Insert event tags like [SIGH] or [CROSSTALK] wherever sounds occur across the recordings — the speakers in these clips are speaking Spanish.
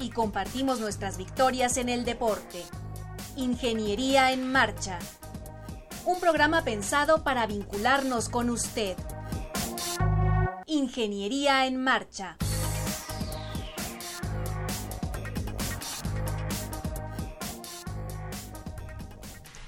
Y compartimos nuestras victorias en el deporte. Ingeniería en Marcha. Un programa pensado para vincularnos con usted. Ingeniería en Marcha.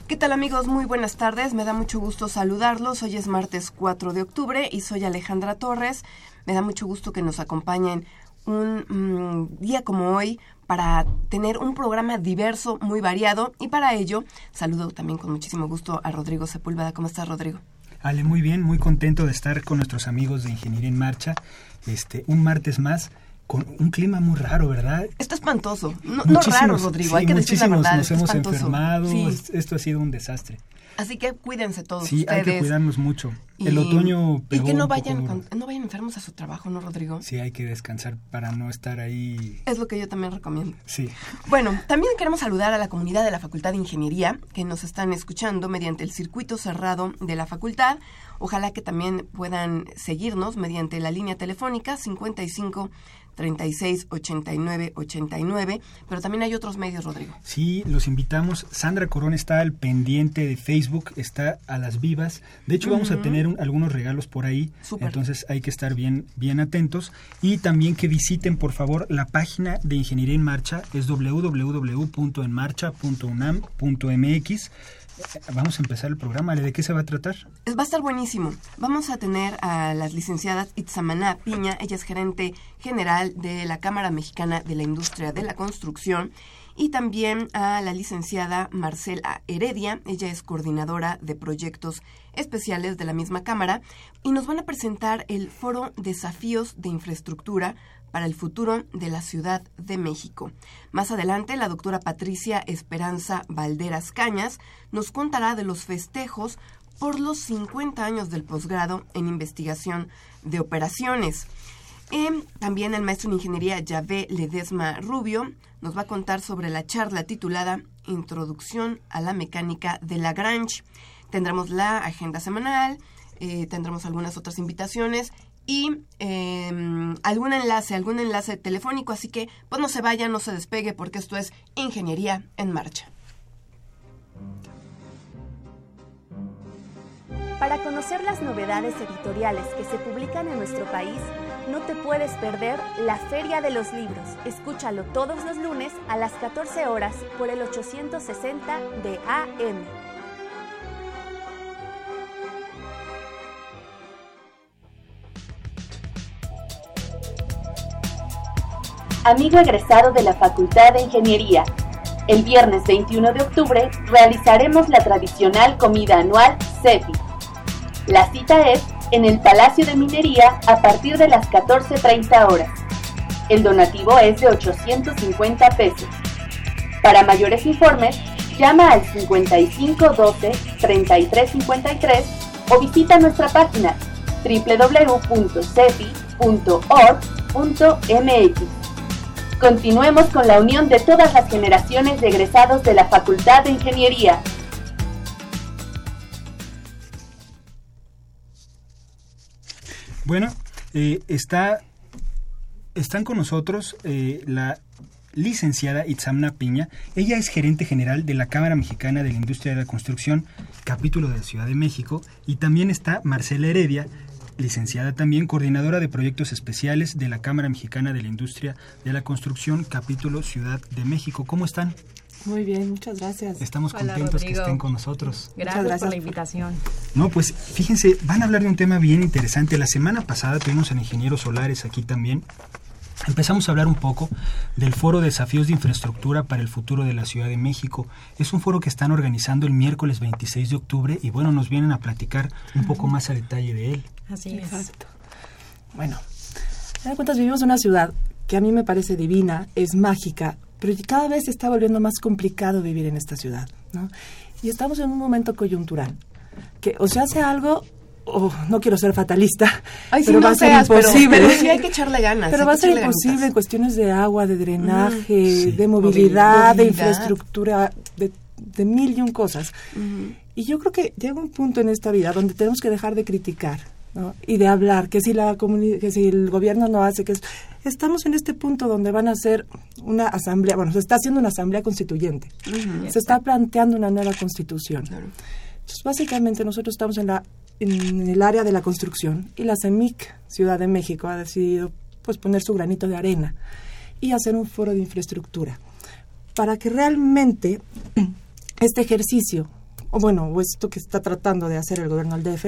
¿Qué tal amigos? Muy buenas tardes. Me da mucho gusto saludarlos. Hoy es martes 4 de octubre y soy Alejandra Torres. Me da mucho gusto que nos acompañen un mm, día como hoy para tener un programa diverso, muy variado. Y para ello, saludo también con muchísimo gusto a Rodrigo Sepúlveda. ¿Cómo estás, Rodrigo? Ale, muy bien, muy contento de estar con nuestros amigos de Ingeniería en Marcha. Este, un martes más con un clima muy raro, ¿verdad? Esto es espantoso. No, no raro, Rodrigo, hay que decir la verdad. Nos hemos enfermado, esto ha sido un desastre. Así que cuídense todos sí, ustedes. hay que cuidarnos mucho. el otoño pegó Y que no vayan, no vayan enfermos a su trabajo, ¿no, Rodrigo? Sí, hay que descansar para no estar ahí. Es lo que yo también recomiendo. Sí. Bueno, también queremos saludar a la comunidad de la Facultad de Ingeniería que nos están escuchando mediante el circuito cerrado de la facultad. Ojalá que también puedan seguirnos mediante la línea telefónica 55 36 89 89, pero también hay otros medios, Rodrigo. Sí, los invitamos. Sandra Corón está al pendiente de Facebook, está a las vivas. De hecho, vamos a tener algunos regalos por ahí, entonces hay que estar bien, bien atentos. Y también que visiten, por favor, la página de Ingeniería en Marcha, es www.enmarcha.unam.mx Vamos a empezar el programa. ¿De qué se va a tratar? Va a estar buenísimo. Vamos a tener a las licenciadas Itzamaná Piña, ella es gerente general de la Cámara Mexicana de la Industria de la Construcción, y también a la licenciada Marcela Heredia, ella es coordinadora de proyectos especiales de la misma Cámara, y nos van a presentar el foro Desafíos de Infraestructura para el futuro de la Ciudad de México. Más adelante, la doctora Patricia Esperanza Valderas Cañas nos contará de los festejos por los 50 años del posgrado en investigación de operaciones. también el maestro en ingeniería Yahvé Ledesma Rubio nos va a contar sobre la charla titulada Introducción a la mecánica de Lagrange. Tendremos la agenda semanal, eh, tendremos algunas otras invitaciones y em, algún enlace, algún enlace telefónico, así que pues no se vaya, no se despegue porque esto es Ingeniería en Marcha. Para conocer las novedades editoriales que se publican en nuestro país, no te puedes perder la Feria de los Libros. Escúchalo todos los lunes a las 14 horas por el 860 de AM. Amigo egresado de la Facultad de Ingeniería. El viernes 21 de octubre realizaremos la tradicional comida anual CEPI. La cita es en el Palacio de Minería a partir de las 14.30 horas. El donativo es de 850 pesos. Para mayores informes, llama al 5512 3353 o visita nuestra página www.cepi.org.mx. Continuemos con la unión de todas las generaciones de egresados de la Facultad de Ingeniería. Bueno, eh, está, están con nosotros eh, la licenciada Itzamna Piña. Ella es gerente general de la Cámara Mexicana de la Industria de la Construcción, capítulo de la Ciudad de México. Y también está Marcela Heredia, licenciada también, coordinadora de proyectos especiales de la Cámara Mexicana de la Industria de la Construcción, capítulo Ciudad de México. ¿Cómo están? Muy bien, muchas gracias. Estamos contentos que estén con nosotros. Gracias, por la invitación. No, pues fíjense, van a hablar de un tema bien interesante. La semana pasada tuvimos a Ingenieros Solares aquí también. Empezamos a hablar un poco del Foro Desafíos de Infraestructura para el Futuro de la Ciudad de México. Es un foro que están organizando el miércoles 26 de octubre y bueno, nos vienen a platicar un poco más a detalle de él. Así es. Exacto. Bueno, de cuentas vivimos en una ciudad que a mí me parece divina, es mágica, pero cada vez se está volviendo más complicado vivir en esta ciudad, ¿no? Y estamos en un momento coyuntural, que o se hace algo o no quiero ser fatalista, Ay, pero va a ser seas, imposible. Pero, sí hay que echarle ganas. Pero va a ser imposible en cuestiones de agua, de drenaje, Sí. de movilidad, de infraestructura, de, de mil y un cosas. Y yo creo que llega un punto en esta vida donde tenemos que dejar de criticar ¿no? y de hablar, que si, la que si el gobierno no hace, que es- estamos en este punto donde van a hacer una asamblea, bueno, se está haciendo una asamblea constituyente, se está planteando una nueva constitución. Claro. Entonces, básicamente nosotros estamos en, la, en el área de la construcción y la CEMIC, Ciudad de México, ha decidido pues, poner su granito de arena y hacer un foro de infraestructura para que realmente [CLEARS THROAT] este ejercicio, o bueno, o esto que está tratando de hacer el gobierno del DF,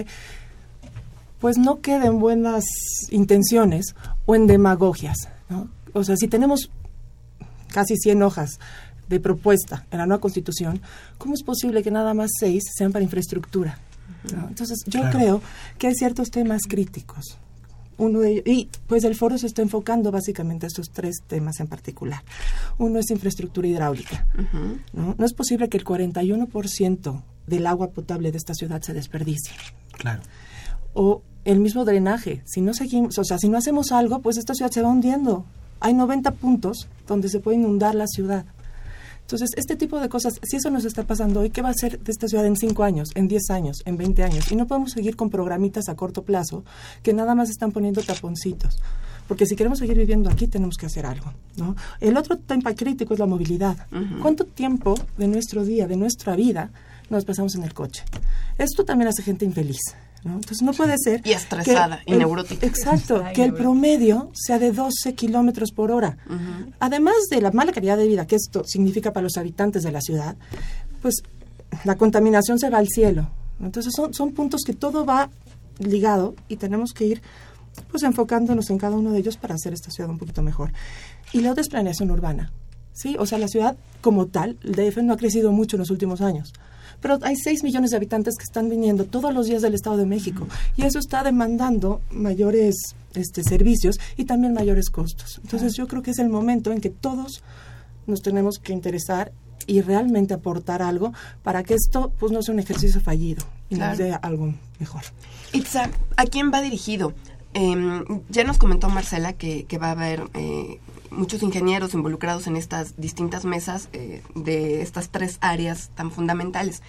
pues no quede en buenas intenciones o en demagogias. ¿no? O sea, si tenemos casi 100 hojas de propuesta en la nueva constitución, ¿cómo es posible que nada más seis sean para infraestructura? ¿no? Entonces, yo Claro. creo que hay ciertos temas críticos. Uno de ellos, y pues el foro se está enfocando básicamente a estos tres temas en particular. Uno es infraestructura hidráulica. ¿no? no es posible que el 41% del agua potable de esta ciudad se desperdicie Claro. O el mismo drenaje. Si no seguimos, o sea, si no hacemos algo, pues esta ciudad se va hundiendo. Hay 90 puntos donde se puede inundar la ciudad. Entonces, este tipo de cosas, si eso nos está pasando hoy, ¿qué va a ser de esta ciudad en 5 años, en 10 años, en 20 años? Y no podemos seguir con programitas a corto plazo que nada más están poniendo taponcitos. Porque si queremos seguir viviendo aquí, tenemos que hacer algo. ¿no? El otro tema crítico es la movilidad. ¿Cuánto tiempo de nuestro día, de nuestra vida, nos pasamos en el coche? Esto también hace gente infeliz. ¿No? Entonces, no puede ser. Y estresada, que y el- neurótica. Exacto, Ay, que el promedio sea de 12 kilómetros por hora. Además de la mala calidad de vida que esto significa para los habitantes de la ciudad, pues la contaminación se va al cielo. Entonces son, son puntos que todo va ligado y tenemos que ir pues enfocándonos en cada uno de ellos para hacer esta ciudad un poquito mejor. Y la otra es planeación urbana. Sí, o sea, la ciudad como tal, el DF no ha crecido mucho en los últimos años. Pero hay 6 millones de habitantes que están viniendo todos los días del Estado de México y eso está demandando mayores este, servicios y también mayores costos. Entonces yo creo que es el momento en que todos nos tenemos que interesar y realmente aportar algo para que esto pues no sea un ejercicio fallido y nos Claro. dé algo mejor. Itza, ¿a quién va dirigido? Em, ya nos comentó Marcela que, que va a haber eh, muchos ingenieros involucrados en estas distintas mesas eh, de estas tres áreas tan fundamentales.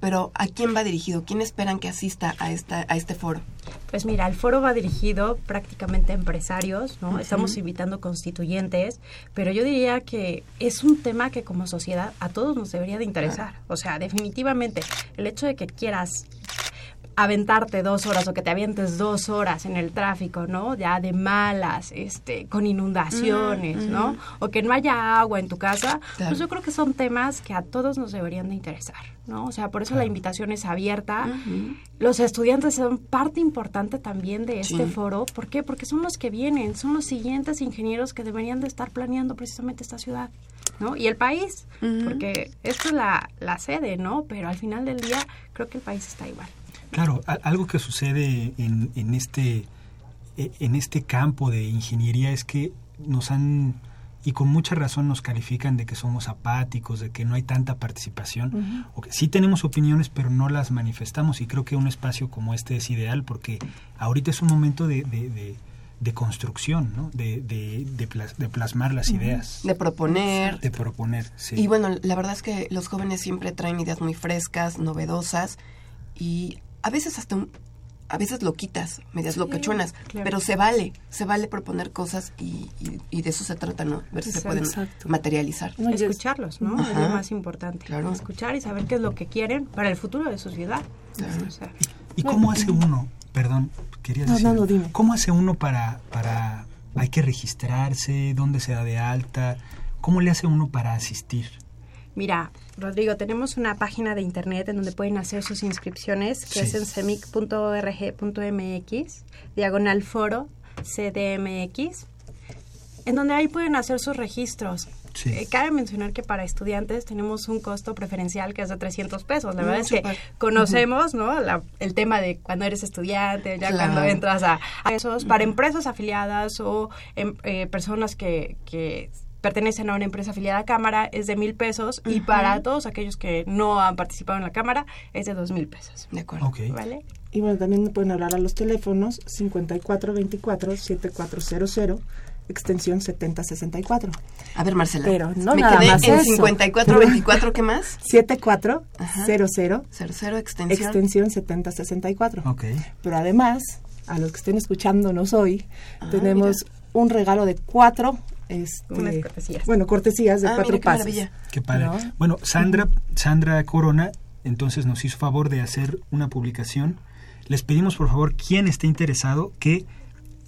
Pero ¿a quién va dirigido? ¿Quién esperan que asista a, esta, a este foro? Pues mira, el foro va dirigido prácticamente a empresarios, ¿no? Estamos invitando constituyentes, pero yo diría que es un tema que como sociedad a todos nos debería de interesar. O sea, definitivamente, el hecho de que quieras aventarte dos horas o que te avientes dos horas en el tráfico, ¿no? Ya de malas, este, con inundaciones, ¿no? O que no haya agua en tu casa, Claro. pues yo creo que son temas que a todos nos deberían de interesar, ¿no? O sea, por eso la invitación es abierta. Los estudiantes son parte importante también de este Sí. foro. ¿Por qué? Porque son los que vienen, son los siguientes ingenieros que deberían de estar planeando precisamente esta ciudad, ¿no? Y el país, porque esto es la, la sede, ¿no? Pero al final del día creo que el país está igual. Claro, a- algo que sucede en, en este e- en este campo de ingeniería es que nos han y con mucha razón nos califican de que somos apáticos, de que no hay tanta participación, o que sí tenemos opiniones pero no las manifestamos y creo que un espacio como este es ideal porque ahorita es un momento de, de, de- de construcción, ¿no? de, de, de plas- de plasmar las ideas, De proponer. de proponer. sí. Y bueno, la verdad es que los jóvenes siempre traen ideas muy frescas, novedosas y a veces hasta un- a veces loquitas, medias locachonas, claro. pero se vale, se vale proponer cosas y, y- y de eso se trata, ¿no? Ver si se Exacto. pueden Exacto. materializar. No, y es- Escucharlos, ¿no? Es lo más importante. Claro. Escuchar y saber qué es lo que quieren para el futuro de su ciudad. Claro. O sea, ¿Y cómo hace uno? Perdón, quería No, decir. no, no, dime. ¿Cómo hace uno para, para. Hay que registrarse? ¿Dónde se da de alta? ¿Cómo le hace uno para asistir? Mira, Rodrigo, tenemos una página de internet en donde pueden hacer sus inscripciones, que Sí. es en semic.org.mx, diagonal foro CDMX, en donde ahí pueden hacer sus registros. Sí. Eh, cabe mencionar que para estudiantes tenemos un costo preferencial que es de 300 pesos. La Mm, verdad es que conocemos ¿no? La- el tema de cuando eres estudiante, ya Claro. cuando entras a, a esos, para empresas afiliadas o em- eh, personas que, que pertenecen a una empresa afiliada a Cámara es de mil pesos y para todos aquellos que no han participado en la Cámara es de dos mil pesos. De acuerdo. ¿Vale? Y bueno, también pueden hablar a los teléfonos 5424-7400, extensión 7064. A ver, Marcela. Pero no Me nada quedé más en eso. 5424, ¿qué más? [LAUGHS] 7400, Cero extensión. extensión 7064. Ok. Pero además, a los que estén escuchándonos hoy, Ah, tenemos un regalo de cuatro. Este, Unas cortesías. Bueno, cortesías de Ah, cuatro mira qué pases. maravilla. Qué padre. ¿No? Bueno, Sandra, Sandra Corona, entonces nos hizo favor de hacer una publicación. Les pedimos, por favor, quien esté interesado, que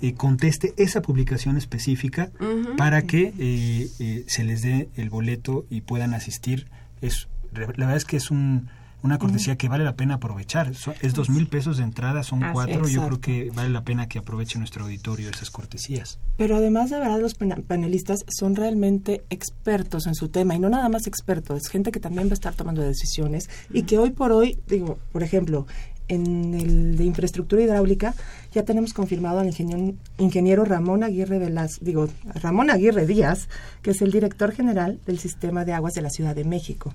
eh, conteste esa publicación específica para que eh, eh, se les dé el boleto y puedan asistir. Es, la verdad es que es un, una cortesía que vale la pena aprovechar. So- es dos mil pesos de entrada, son Así cuatro. Yo creo que vale la pena que aproveche nuestro auditorio esas cortesías. Pero además, de verdad, los panelistas son realmente expertos en su tema y no nada más expertos, es gente que también va a estar tomando decisiones y que hoy por hoy, digo, por ejemplo, en el de infraestructura hidráulica ya tenemos confirmado al ingeniero, ingeniero Ramón Aguirre Velas, digo, Ramón Aguirre Díaz, que es el director general del sistema de aguas de la Ciudad de México.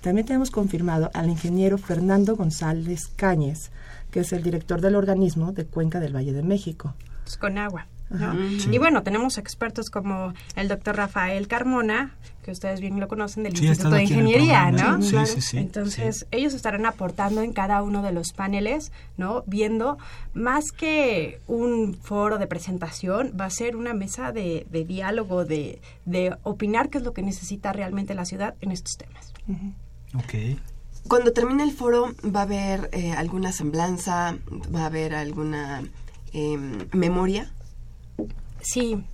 También tenemos confirmado al ingeniero Fernando González Cáñez, que es el director del organismo de Cuenca del Valle de México. pues, con agua. Y bueno, tenemos expertos como el doctor Rafael Carmona, que ustedes bien lo conocen del Sí, Instituto de Ingeniería. ¿no? Sí, Claro. sí, sí. Entonces, sí. ellos estarán aportando en cada uno de los paneles, ¿no? Viendo, más que un foro de presentación, va a ser una mesa de, de diálogo, de, de opinar qué es lo que necesita realmente la ciudad en estos temas. Ok. Cuando termine el foro, ¿va a haber eh, alguna semblanza? ¿Va a haber alguna em, memoria? Sí,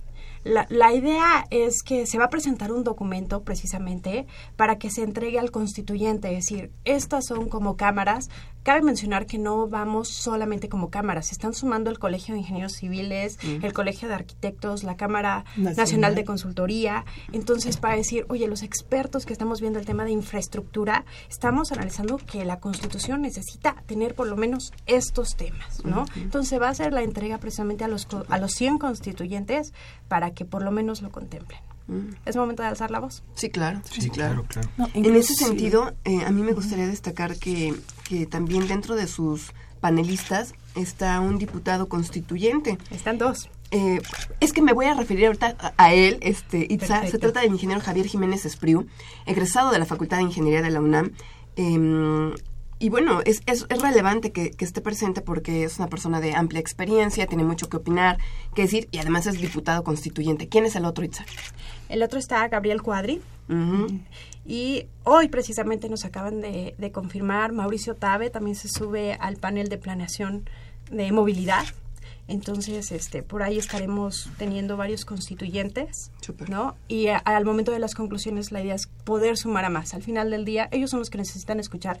la, la idea es que se va a presentar un documento precisamente para que se entregue al constituyente, es decir, estas son como cámaras. Cabe mencionar que no vamos solamente como cámaras, se están sumando el Colegio de Ingenieros Civiles, el Colegio de Arquitectos, la Cámara Nacional. Nacional de Consultoría. Entonces, para decir, oye, los expertos que estamos viendo el tema de infraestructura, estamos analizando que la Constitución necesita tener por lo menos estos temas, ¿no? Entonces, va a ser la entrega precisamente a los, co- a los 100 constituyentes para que por lo menos lo contemplen. Mm. Es momento de alzar la voz. Sí, claro. Sí, claro, claro. No, En ese sentido, eh, a mí me gustaría destacar que, que también dentro de sus panelistas está un diputado constituyente. Están dos. Eh, es que me voy a referir ahorita a, a él, este, Itza. Se trata del ingeniero Javier Jiménez Espriu, egresado de la Facultad de Ingeniería de la UNAM. Em, y bueno, es, es, es relevante que, que esté presente porque es una persona de amplia experiencia, tiene mucho que opinar, que decir, y además es diputado constituyente. ¿Quién es el otro, Itza? El otro está Gabriel Cuadri. Y hoy precisamente nos acaban de, de confirmar, Mauricio Tabe también se sube al panel de planeación de movilidad. Entonces, este, por ahí estaremos teniendo varios constituyentes. ¿no? Y a- al momento de las conclusiones, la idea es poder sumar a más. Al final del día, ellos son los que necesitan escuchar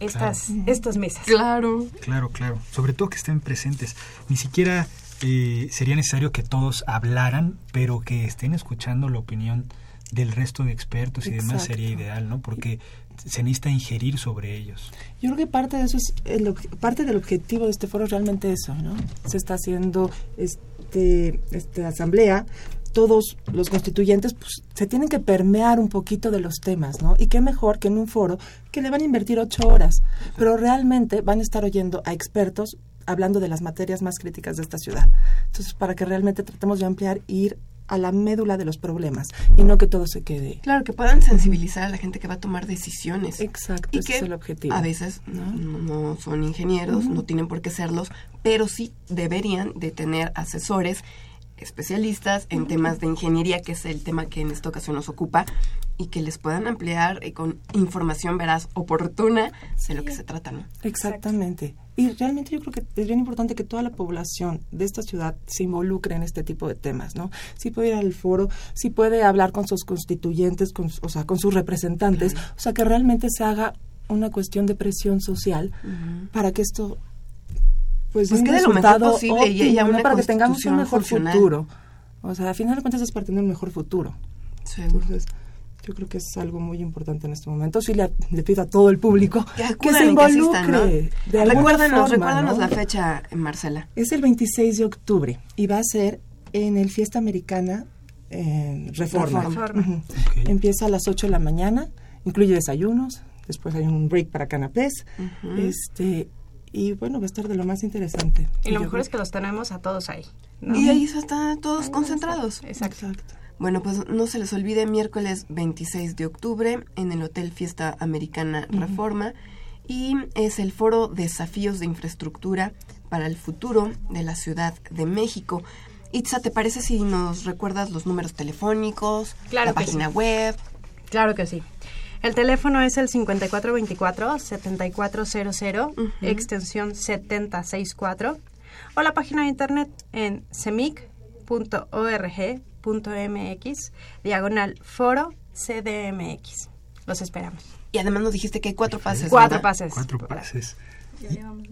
estas, estas mesas. Claro. Claro, claro. Sobre todo que estén presentes. Ni siquiera eh, sería necesario que todos hablaran, pero que estén escuchando la opinión del resto de expertos y demás sería ideal, ¿no? Porque se necesita ingerir sobre ellos. Yo creo que parte de eso es parte del objetivo de este foro es realmente eso, ¿no? Se está haciendo este esta asamblea todos los constituyentes pues, se tienen que permear un poquito de los temas, ¿no? Y qué mejor que en un foro que le van a invertir ocho horas, pero realmente van a estar oyendo a expertos hablando de las materias más críticas de esta ciudad. Entonces, para que realmente tratemos de ampliar ir a la médula de los problemas y no que todo se quede. Claro, que puedan sensibilizar a la gente que va a tomar decisiones. Exacto, y ese que es el objetivo. a veces no, no son ingenieros, no tienen por qué serlos, pero sí deberían de tener asesores especialistas en temas de ingeniería, que es el tema que en esta ocasión nos ocupa, y que les puedan ampliar eh, con información veraz oportuna de lo que se trata, ¿no? Exactamente. Y realmente yo creo que es bien importante que toda la población de esta ciudad se involucre en este tipo de temas, ¿no? Sí puede ir al foro, sí puede hablar con sus constituyentes, con, o sea, con sus representantes, o sea, que realmente se haga una cuestión de presión social para que esto pues, Pues quede lo mejor posible y haya óptimo, ¿no? una para que tengamos un mejor funcional. futuro. O sea, a final de cuentas es para tener un mejor futuro. Seguro. Entonces, yo creo que es algo muy importante en este momento. Sí le, le pido a todo el público Que se y que involucre. asistan, ¿no? de alguna Recuérdanos, forma, recuérdanos ¿no? la fecha, eh, Marcela. Es el 26 de octubre y va a ser en el Fiesta Americana en Reforma. Reforma. Empieza a las 8 de la mañana, incluye desayunos, después hay un break para canapés, este y bueno, va a estar de lo más interesante. Y lo mejor creo- es que los tenemos a todos ahí. ¿no? Y ahí están todos concentrados. Exacto. Bueno, pues no se les olvide miércoles 26 de octubre en el Hotel Fiesta Americana Reforma y es el foro Desafíos de Infraestructura para el Futuro de la Ciudad de México. Itza, ¿te parece si nos recuerdas los números telefónicos, Claro la página web? Claro que sí. El teléfono es el 5424-7400, extensión 7064, o la página de internet en cemic.org.mx, diagonal foro CDMX. Los esperamos. Y además nos dijiste que hay cuatro pases. Cuatro pases. Cuatro pases.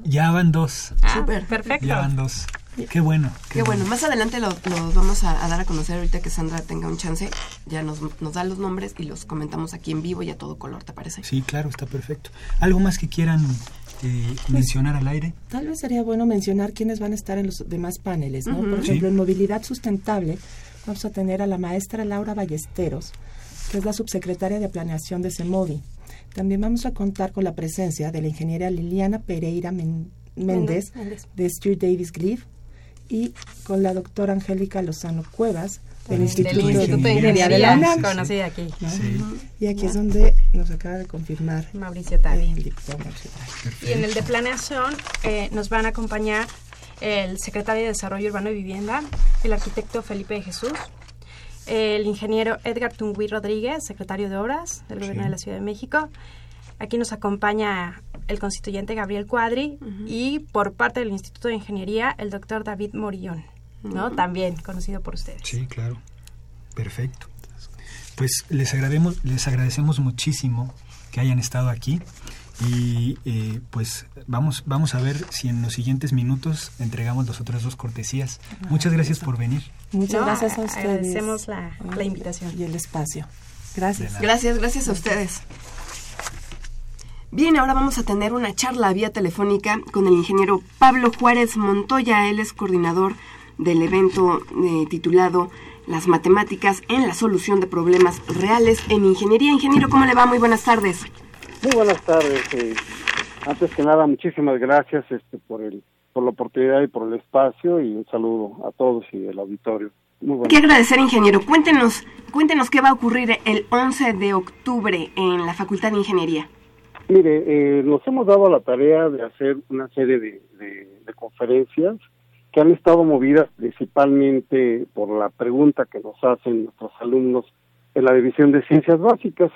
Ya van dos. Ah. Perfecto. Ya van dos. Qué bueno. Qué bueno, más adelante lo- los vamos a, dar a conocer ahorita que Sandra tenga un chance. Ya nos, nos da los nombres y los comentamos aquí en vivo y a todo color, ¿te parece? Sí, claro, está perfecto. ¿Algo más que quieran eh, mencionar al aire? Tal vez sería bueno mencionar quiénes van a estar en los demás paneles, ¿no? Por ejemplo, en movilidad sustentable vamos a tener a la maestra Laura Ballesteros, que es la subsecretaria de Planeación de CEMOVI. También vamos a contar con la presencia de la ingeniera Liliana Pereira Men- Méndez, Méndez. de Stuart Davis Glyph y con la doctora Angélica Lozano Cuevas del Del Instituto, de Instituto de Ingeniería de la UNAM. conocida aquí. ¿no? Sí. Y aquí es donde nos acaba de confirmar Mauricio Tali. Y en el de planeación eh, nos van a acompañar el secretario de Desarrollo Urbano y Vivienda, el arquitecto Felipe de Jesús, el ingeniero Edgar Tungui Rodríguez, secretario de Obras del Gobierno Sí. de la Ciudad de México. Aquí nos acompaña el constituyente Gabriel Cuadri y por parte del Instituto de Ingeniería el doctor David Morillón, ¿no? También conocido por ustedes. Sí, claro. Perfecto. Pues les agradecemos, les agradecemos muchísimo que hayan estado aquí y eh, pues vamos, vamos a ver si en los siguientes minutos entregamos las otras dos cortesías. Muchas gracias por venir. Muchas No, gracias a ustedes. agradecemos la- la Y- invitación. Y el espacio. Gracias. Gracias, gracias a ustedes. Bien, ahora vamos a tener una charla vía telefónica con el ingeniero Pablo Juárez Montoya. Él es coordinador del evento eh, titulado Las matemáticas en la solución de problemas reales en ingeniería. Ingeniero, ¿cómo le va? Muy buenas tardes. Muy buenas tardes. eh, antes que nada, muchísimas gracias este, por el por la oportunidad y por el espacio y un saludo a todos y el auditorio. Muy buenas ¿Qué agradecer, ingeniero? Cuéntenos, cuéntenos qué va a ocurrir el 11 de octubre en la Facultad de Ingeniería. Mire, eh, nos hemos dado la tarea de hacer una serie de, de- de conferencias que han estado movidas principalmente por la pregunta que nos hacen nuestros alumnos en la división de ciencias básicas.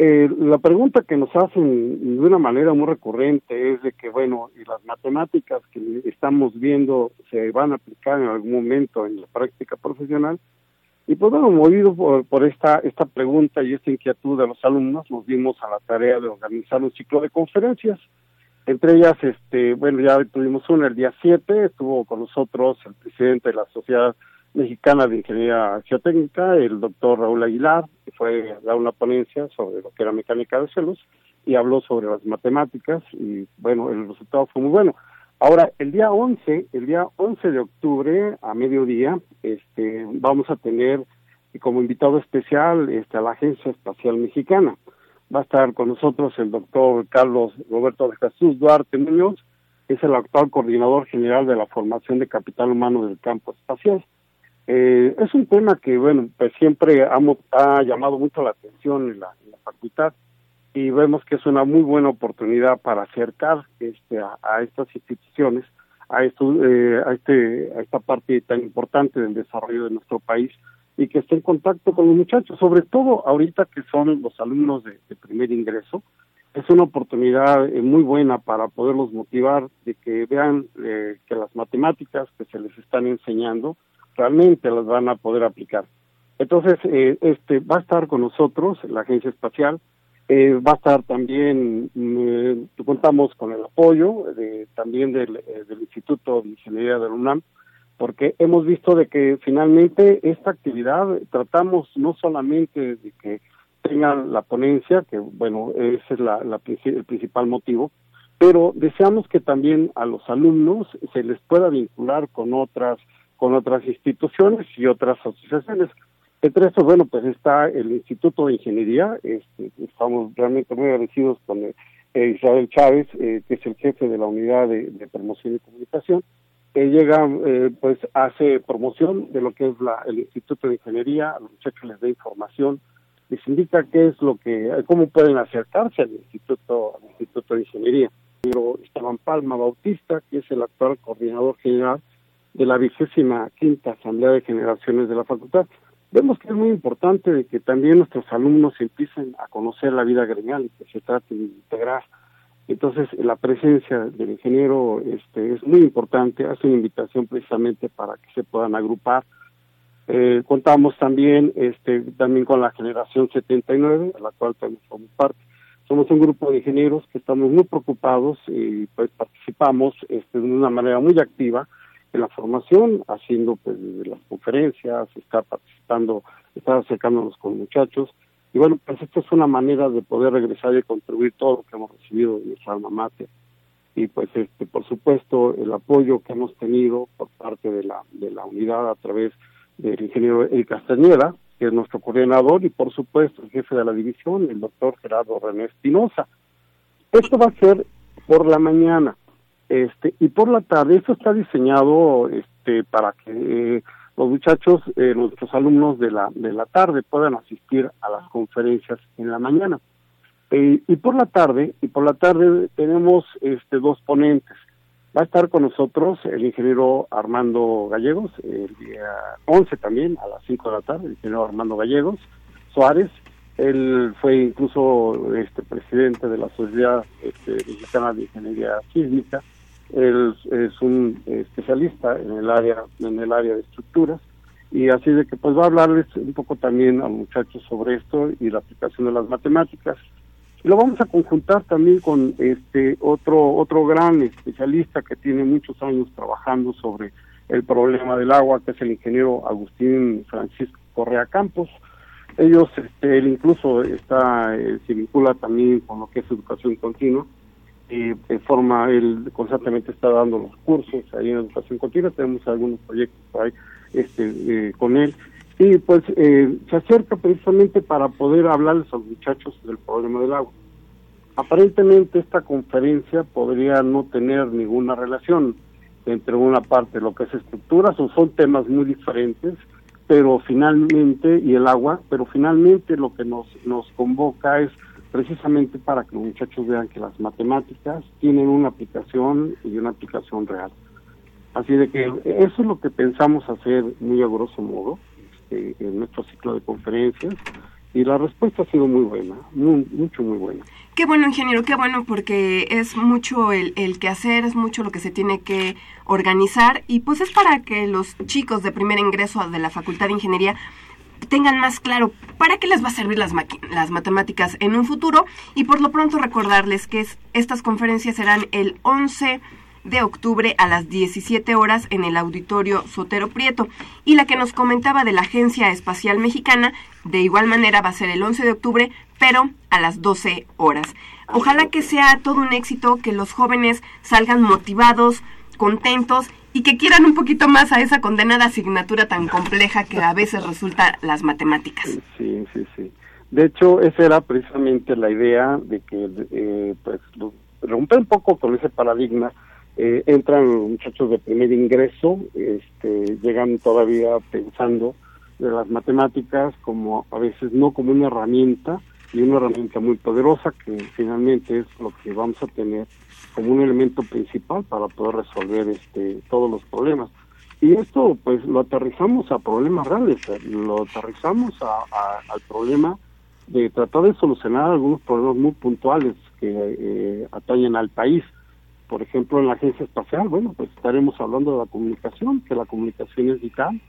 Eh, la pregunta que nos hacen de una manera muy recurrente es de que, bueno, y las matemáticas que estamos viendo se van a aplicar en algún momento en la práctica profesional. Y pues bueno, movido por, por esta, esta pregunta y esta inquietud de los alumnos, nos dimos a la tarea de organizar un ciclo de conferencias. Entre ellas, este, bueno, ya tuvimos una el día 7, estuvo con nosotros el presidente de la Sociedad Mexicana de Ingeniería Geotécnica, el doctor Raúl Aguilar, que fue a dar una ponencia sobre lo que era mecánica de celos y habló sobre las matemáticas y bueno, el resultado fue muy bueno. Ahora, el día 11, el día 11 de octubre a mediodía, este, vamos a tener como invitado especial este, a la Agencia Espacial Mexicana. Va a estar con nosotros el doctor Carlos Roberto de Jesús Duarte Muñoz, es el actual coordinador general de la formación de capital humano del campo espacial. Eh, es un tema que, bueno, pues siempre ha, llamado mucho la atención en la, facultad y vemos que es una muy buena oportunidad para acercar este, a, estas instituciones, a, esto, eh, a, este, a esta parte tan importante del desarrollo de nuestro país y que esté en contacto con los muchachos, sobre todo ahorita que son los alumnos de, de primer ingreso, es una oportunidad eh, muy buena para poderlos motivar de que vean eh, que las matemáticas que se les están enseñando realmente las van a poder aplicar. Entonces, eh, este va a estar con nosotros la Agencia Espacial, eh, va a estar también, mm, contamos con el apoyo de, también del, eh, del Instituto de Ingeniería de la UNAM, porque hemos visto de que finalmente esta actividad tratamos no solamente de que tengan la ponencia, que bueno, ese es la, el principal motivo, pero deseamos que también a los alumnos se les pueda vincular con otras con otras instituciones y otras asociaciones. Entre estos, bueno, pues está el Instituto de Ingeniería, este, estamos realmente muy agradecidos con Isabel Chávez, que es el jefe de la unidad de, promoción y comunicación, que llega, pues hace promoción de lo que es el Instituto de Ingeniería, a los muchachos les da información, les indica qué es lo que, cómo pueden acercarse al Instituto, Instituto de Ingeniería. Pero Esteban Palma Bautista, que es el actual coordinador general de la vigésima quinta Asamblea de Generaciones de la Facultad. Vemos que es muy importante de que también nuestros alumnos empiecen a conocer la vida gremial y que se trate de integrar. Entonces, la presencia del ingeniero este, es muy importante, hace una invitación precisamente para que se puedan agrupar eh, contamos también este también con la generación 79, a la cual también somos parte. Somos un grupo de ingenieros que estamos muy preocupados y pues participamos este, de una manera muy activa en la formación, haciendo pues las conferencias, estar participando, estar acercándonos con muchachos. Y bueno, pues esta es una manera de poder regresar y contribuir todo lo que hemos recibido de nuestra alma mater. Y pues este, por supuesto, el apoyo que hemos tenido por parte de la, de la unidad a través de del ingeniero El Castañeda, que es nuestro coordinador, y por supuesto el jefe de la división, el doctor Gerardo René Espinosa. Esto va a ser por la mañana, este, y por la tarde, esto está diseñado este, para que eh, los muchachos, eh, nuestros alumnos de la, de la tarde puedan asistir a las conferencias en la mañana. Eh, y por la tarde, y por la tarde tenemos este, dos ponentes. Va a estar con nosotros el ingeniero Armando Gallegos, el día 11 también, a las 5 de la tarde, el ingeniero Armando Gallegos Suárez. Él fue incluso este presidente de la Sociedad este, Mexicana de Ingeniería Sísmica. Él es un especialista en el área en el área de estructuras y así de que pues va a hablarles un poco también a muchachos sobre esto y la aplicación de las matemáticas lo vamos a conjuntar también con este otro otro gran especialista que tiene muchos años trabajando sobre el problema del agua, que es el ingeniero Agustín Francisco Correa Campos. Ellos, este, él incluso está eh, se vincula también con lo que es educación continua. Y de forma, él constantemente está dando los cursos ahí en educación continua. Tenemos algunos proyectos ahí este, eh, con él y pues eh, se acerca precisamente para poder hablarles a los muchachos del problema del agua. Aparentemente esta conferencia podría no tener ninguna relación entre una parte lo que es estructuras o son temas muy diferentes, pero finalmente, y el agua, pero finalmente lo que nos, nos convoca es precisamente para que los muchachos vean que las matemáticas tienen una aplicación y una aplicación real. Así de que eso es lo que pensamos hacer muy a grosso modo este, en nuestro ciclo de conferencias y la respuesta ha sido muy buena, muy, mucho, muy buena. Qué bueno, ingeniero, qué bueno, porque es mucho el, el que hacer, es mucho lo que se tiene que organizar y pues es para que los chicos de primer ingreso de la Facultad de Ingeniería tengan más claro para qué les va a servir las, las matemáticas en un futuro y por lo pronto recordarles que es, estas conferencias serán el 11 de octubre a las 17 horas en el auditorio Sotero Prieto. Y la que nos comentaba de la Agencia Espacial Mexicana, de igual manera va a ser el 11 de octubre, pero a las 12 horas. Ojalá que sea todo un éxito, que los jóvenes salgan motivados, contentos y que quieran un poquito más a esa condenada asignatura tan compleja que a veces resulta las matemáticas. Sí, sí, sí. De hecho, esa era precisamente la idea de que, eh, pues, romper un poco con ese paradigma eh, entran muchachos de primer ingreso, este, llegan todavía pensando de las matemáticas como a veces no como una herramienta y una herramienta muy poderosa que finalmente es lo que vamos a tener como un elemento principal para poder resolver este todos los problemas y esto pues lo aterrizamos a problemas reales lo aterrizamos a, al problema de tratar de solucionar algunos problemas muy puntuales que eh, atañen al país por ejemplo, en la agencia espacial, bueno, pues estaremos hablando de la comunicación, que la comunicación es vital.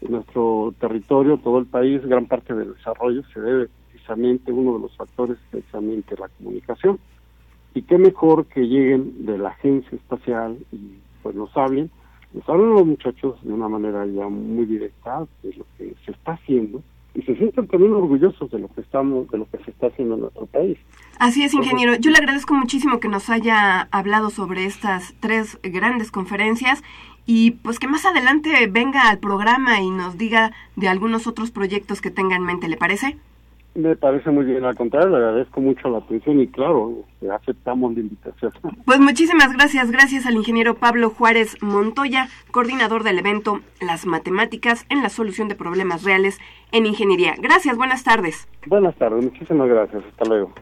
En nuestro territorio, todo el país, gran parte del desarrollo se debe precisamente, uno de los factores precisamente la comunicación. Y qué mejor que lleguen de la agencia espacial y pues nos hablen, nos hablen los muchachos de una manera ya muy directa de lo que se está haciendo y se sienten también orgullosos de lo que estamos, de lo que se está haciendo en nuestro país. Así es, ingeniero. Yo le agradezco muchísimo que nos haya hablado sobre estas tres grandes conferencias y pues que más adelante venga al programa y nos diga de algunos otros proyectos que tenga en mente, ¿le parece? Me parece muy bien, al contrario, le agradezco mucho la atención y claro, aceptamos la invitación. [LAUGHS] Pues muchísimas gracias, gracias al ingeniero Pablo Juárez Montoya, coordinador del evento Las Matemáticas en la Solución de Problemas Reales en Ingeniería. Gracias, buenas tardes. Buenas tardes, muchísimas gracias, hasta luego.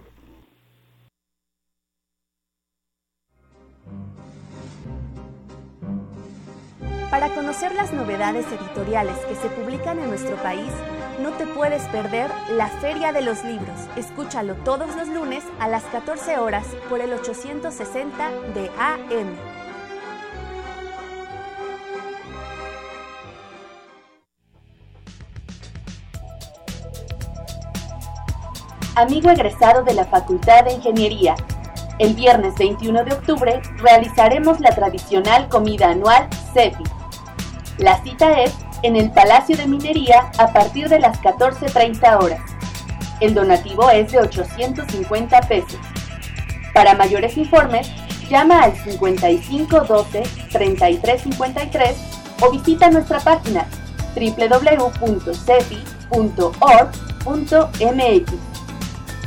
Para conocer las novedades editoriales que se publican en nuestro país, no te puedes perder la Feria de los Libros. Escúchalo todos los lunes a las 14 horas por el 860 de AM. Amigo egresado de la Facultad de Ingeniería, el viernes 21 de octubre realizaremos la tradicional comida anual CEFI. La cita es en el Palacio de Minería a partir de las 14.30 horas. El donativo es de 850 pesos. Para mayores informes, llama al 5512 3353 o visita nuestra página www.cefi.org.mx.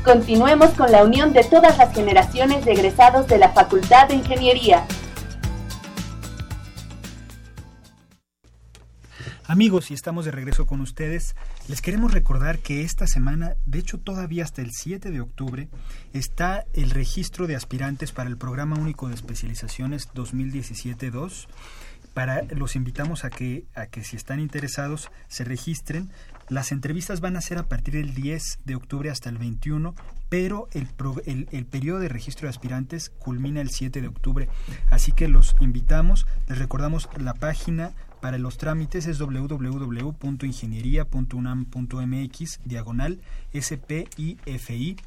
Continuemos con la unión de todas las generaciones de egresados de la Facultad de Ingeniería. Amigos, y estamos de regreso con ustedes, les queremos recordar que esta semana, de hecho todavía hasta el 7 de octubre, está el registro de aspirantes para el Programa Único de Especializaciones 2017-2. Para, los invitamos a que, a que si están interesados se registren. Las entrevistas van a ser a partir del 10 de octubre hasta el 21, pero el, el, el, periodo de registro de aspirantes culmina el 7 de octubre. Así que los invitamos, les recordamos la página para los trámites es www.ingeniería.unam.mx diagonal SPIFI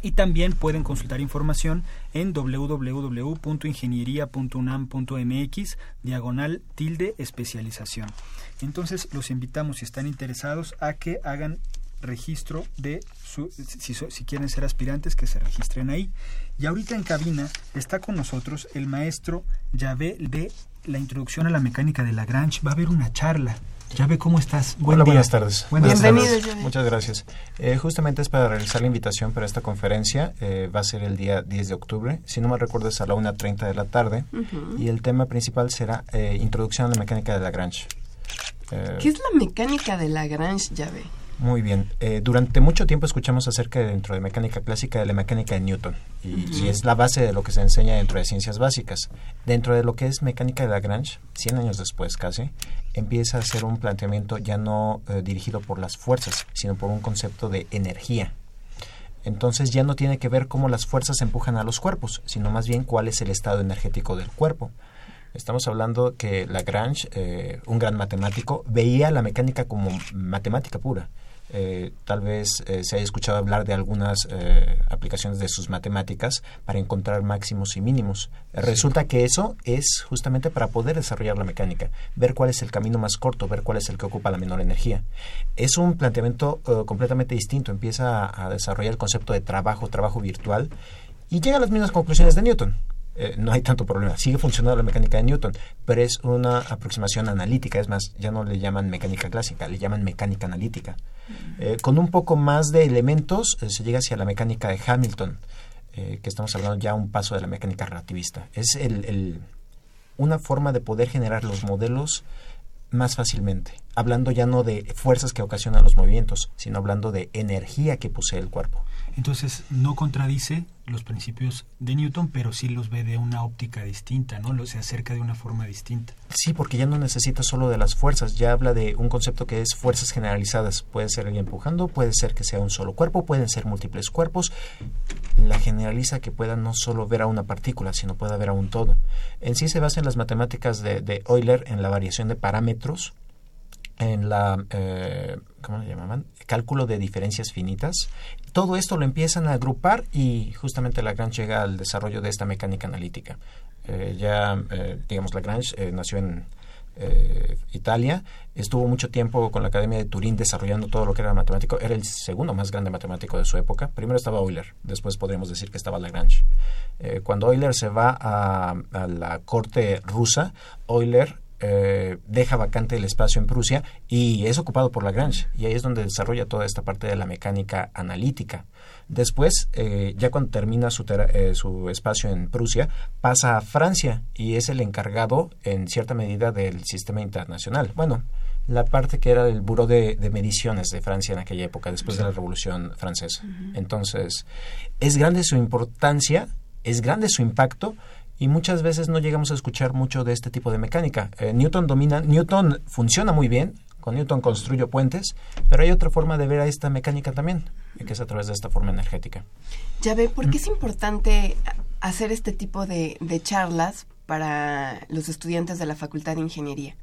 y también pueden consultar información en www.ingeniería.unam.mx diagonal tilde especialización. Entonces los invitamos si están interesados a que hagan registro de su, si, si, quieren ser aspirantes que se registren ahí. Y ahorita en cabina está con nosotros el maestro Yahvé de la introducción a la mecánica de Lagrange. Va a haber una charla. Ya ve cómo estás. Buen Hola, buenas tardes. Buenas Bienvenido. Tardes. Muchas gracias. Eh, justamente es para realizar la invitación para esta conferencia. Eh, va a ser el día 10 de octubre. Si no me recuerdo es a la 1.30 de la tarde. Uh -huh. Y el tema principal será eh, Introducción a la mecánica de Lagrange. ¿Qué es la mecánica de Lagrange, ya ve? Muy bien. Eh, durante mucho tiempo escuchamos acerca de, dentro de mecánica clásica de la mecánica de Newton y, es la base de lo que se enseña dentro de ciencias básicas. Dentro de lo que es mecánica de Lagrange, 100 años después casi, empieza a ser un planteamiento ya no eh, dirigido por las fuerzas, sino por un concepto de energía. Entonces ya no tiene que ver cómo las fuerzas empujan a los cuerpos, sino más bien cuál es el estado energético del cuerpo. Estamos hablando que Lagrange, eh, un gran matemático, veía la mecánica como matemática pura. Eh, tal vez eh, se haya escuchado hablar de algunas eh, aplicaciones de sus matemáticas para encontrar máximos y mínimos. Sí. Resulta que eso es justamente para poder desarrollar la mecánica, ver cuál es el camino más corto, ver cuál es el que ocupa la menor energía. Es un planteamiento completamente distinto, empieza a, a desarrollar el concepto de trabajo, trabajo virtual, y llega a las mismas conclusiones de Newton. Eh, no hay tanto problema. Sigue funcionando la mecánica de Newton, pero es una aproximación analítica. Es más, ya no le llaman mecánica clásica, le llaman mecánica analítica. Eh, con un poco más de elementos eh, se llega hacia la mecánica de Hamilton, que estamos hablando ya un paso de la mecánica relativista. Es el, el, una forma de poder generar los modelos más fácilmente, hablando ya no de fuerzas que ocasionan los movimientos, sino hablando de energía que posee el cuerpo. Entonces no contradice los principios de Newton, pero sí los ve de una óptica distinta, ¿no? Se acerca de una forma distinta. Sí, porque ya no necesita solo de las fuerzas, ya habla de un concepto que es fuerzas generalizadas. Puede ser alguien empujando, puede ser que sea un solo cuerpo, pueden ser múltiples cuerpos. La generaliza que pueda no solo ver a una partícula, sino pueda ver a un todo. En sí se basa en las matemáticas de, de Euler, en la variación de parámetros, en la, eh, ¿cómo le llamaban? Cálculo de diferencias finitas. Todo esto lo empiezan a agrupar y justamente Lagrange llega al desarrollo de esta mecánica analítica. Eh, ya, eh, digamos, Lagrange nació en Italia, estuvo mucho tiempo con la Academia de Turín desarrollando todo lo que era matemático, era el segundo más grande matemático de su época. Primero estaba Euler, después podríamos decir que estaba Lagrange. cuando Euler se va a la corte rusa, Euler eh, deja vacante el espacio en Prusia y es ocupado por Lagrange. Y ahí es donde desarrolla toda esta parte de la mecánica analítica. Después, eh, ya cuando termina su, eh, su espacio en Prusia, pasa a Francia y es el encargado, en cierta medida, del sistema internacional. Bueno, la parte que era del Buró de, Mediciones de Francia en aquella época, después de la Revolución Francesa. Entonces, es grande su importancia, es grande su impacto, y muchas veces no llegamos a escuchar mucho de este tipo de mecánica. Eh, Newton domina, Newton funciona muy bien, con Newton construyó puentes, pero hay otra forma de ver a esta mecánica también, que es a través de esta forma energética. Ya ve, ¿por qué es importante hacer este tipo de, charlas para los estudiantes de la Facultad de Ingeniería?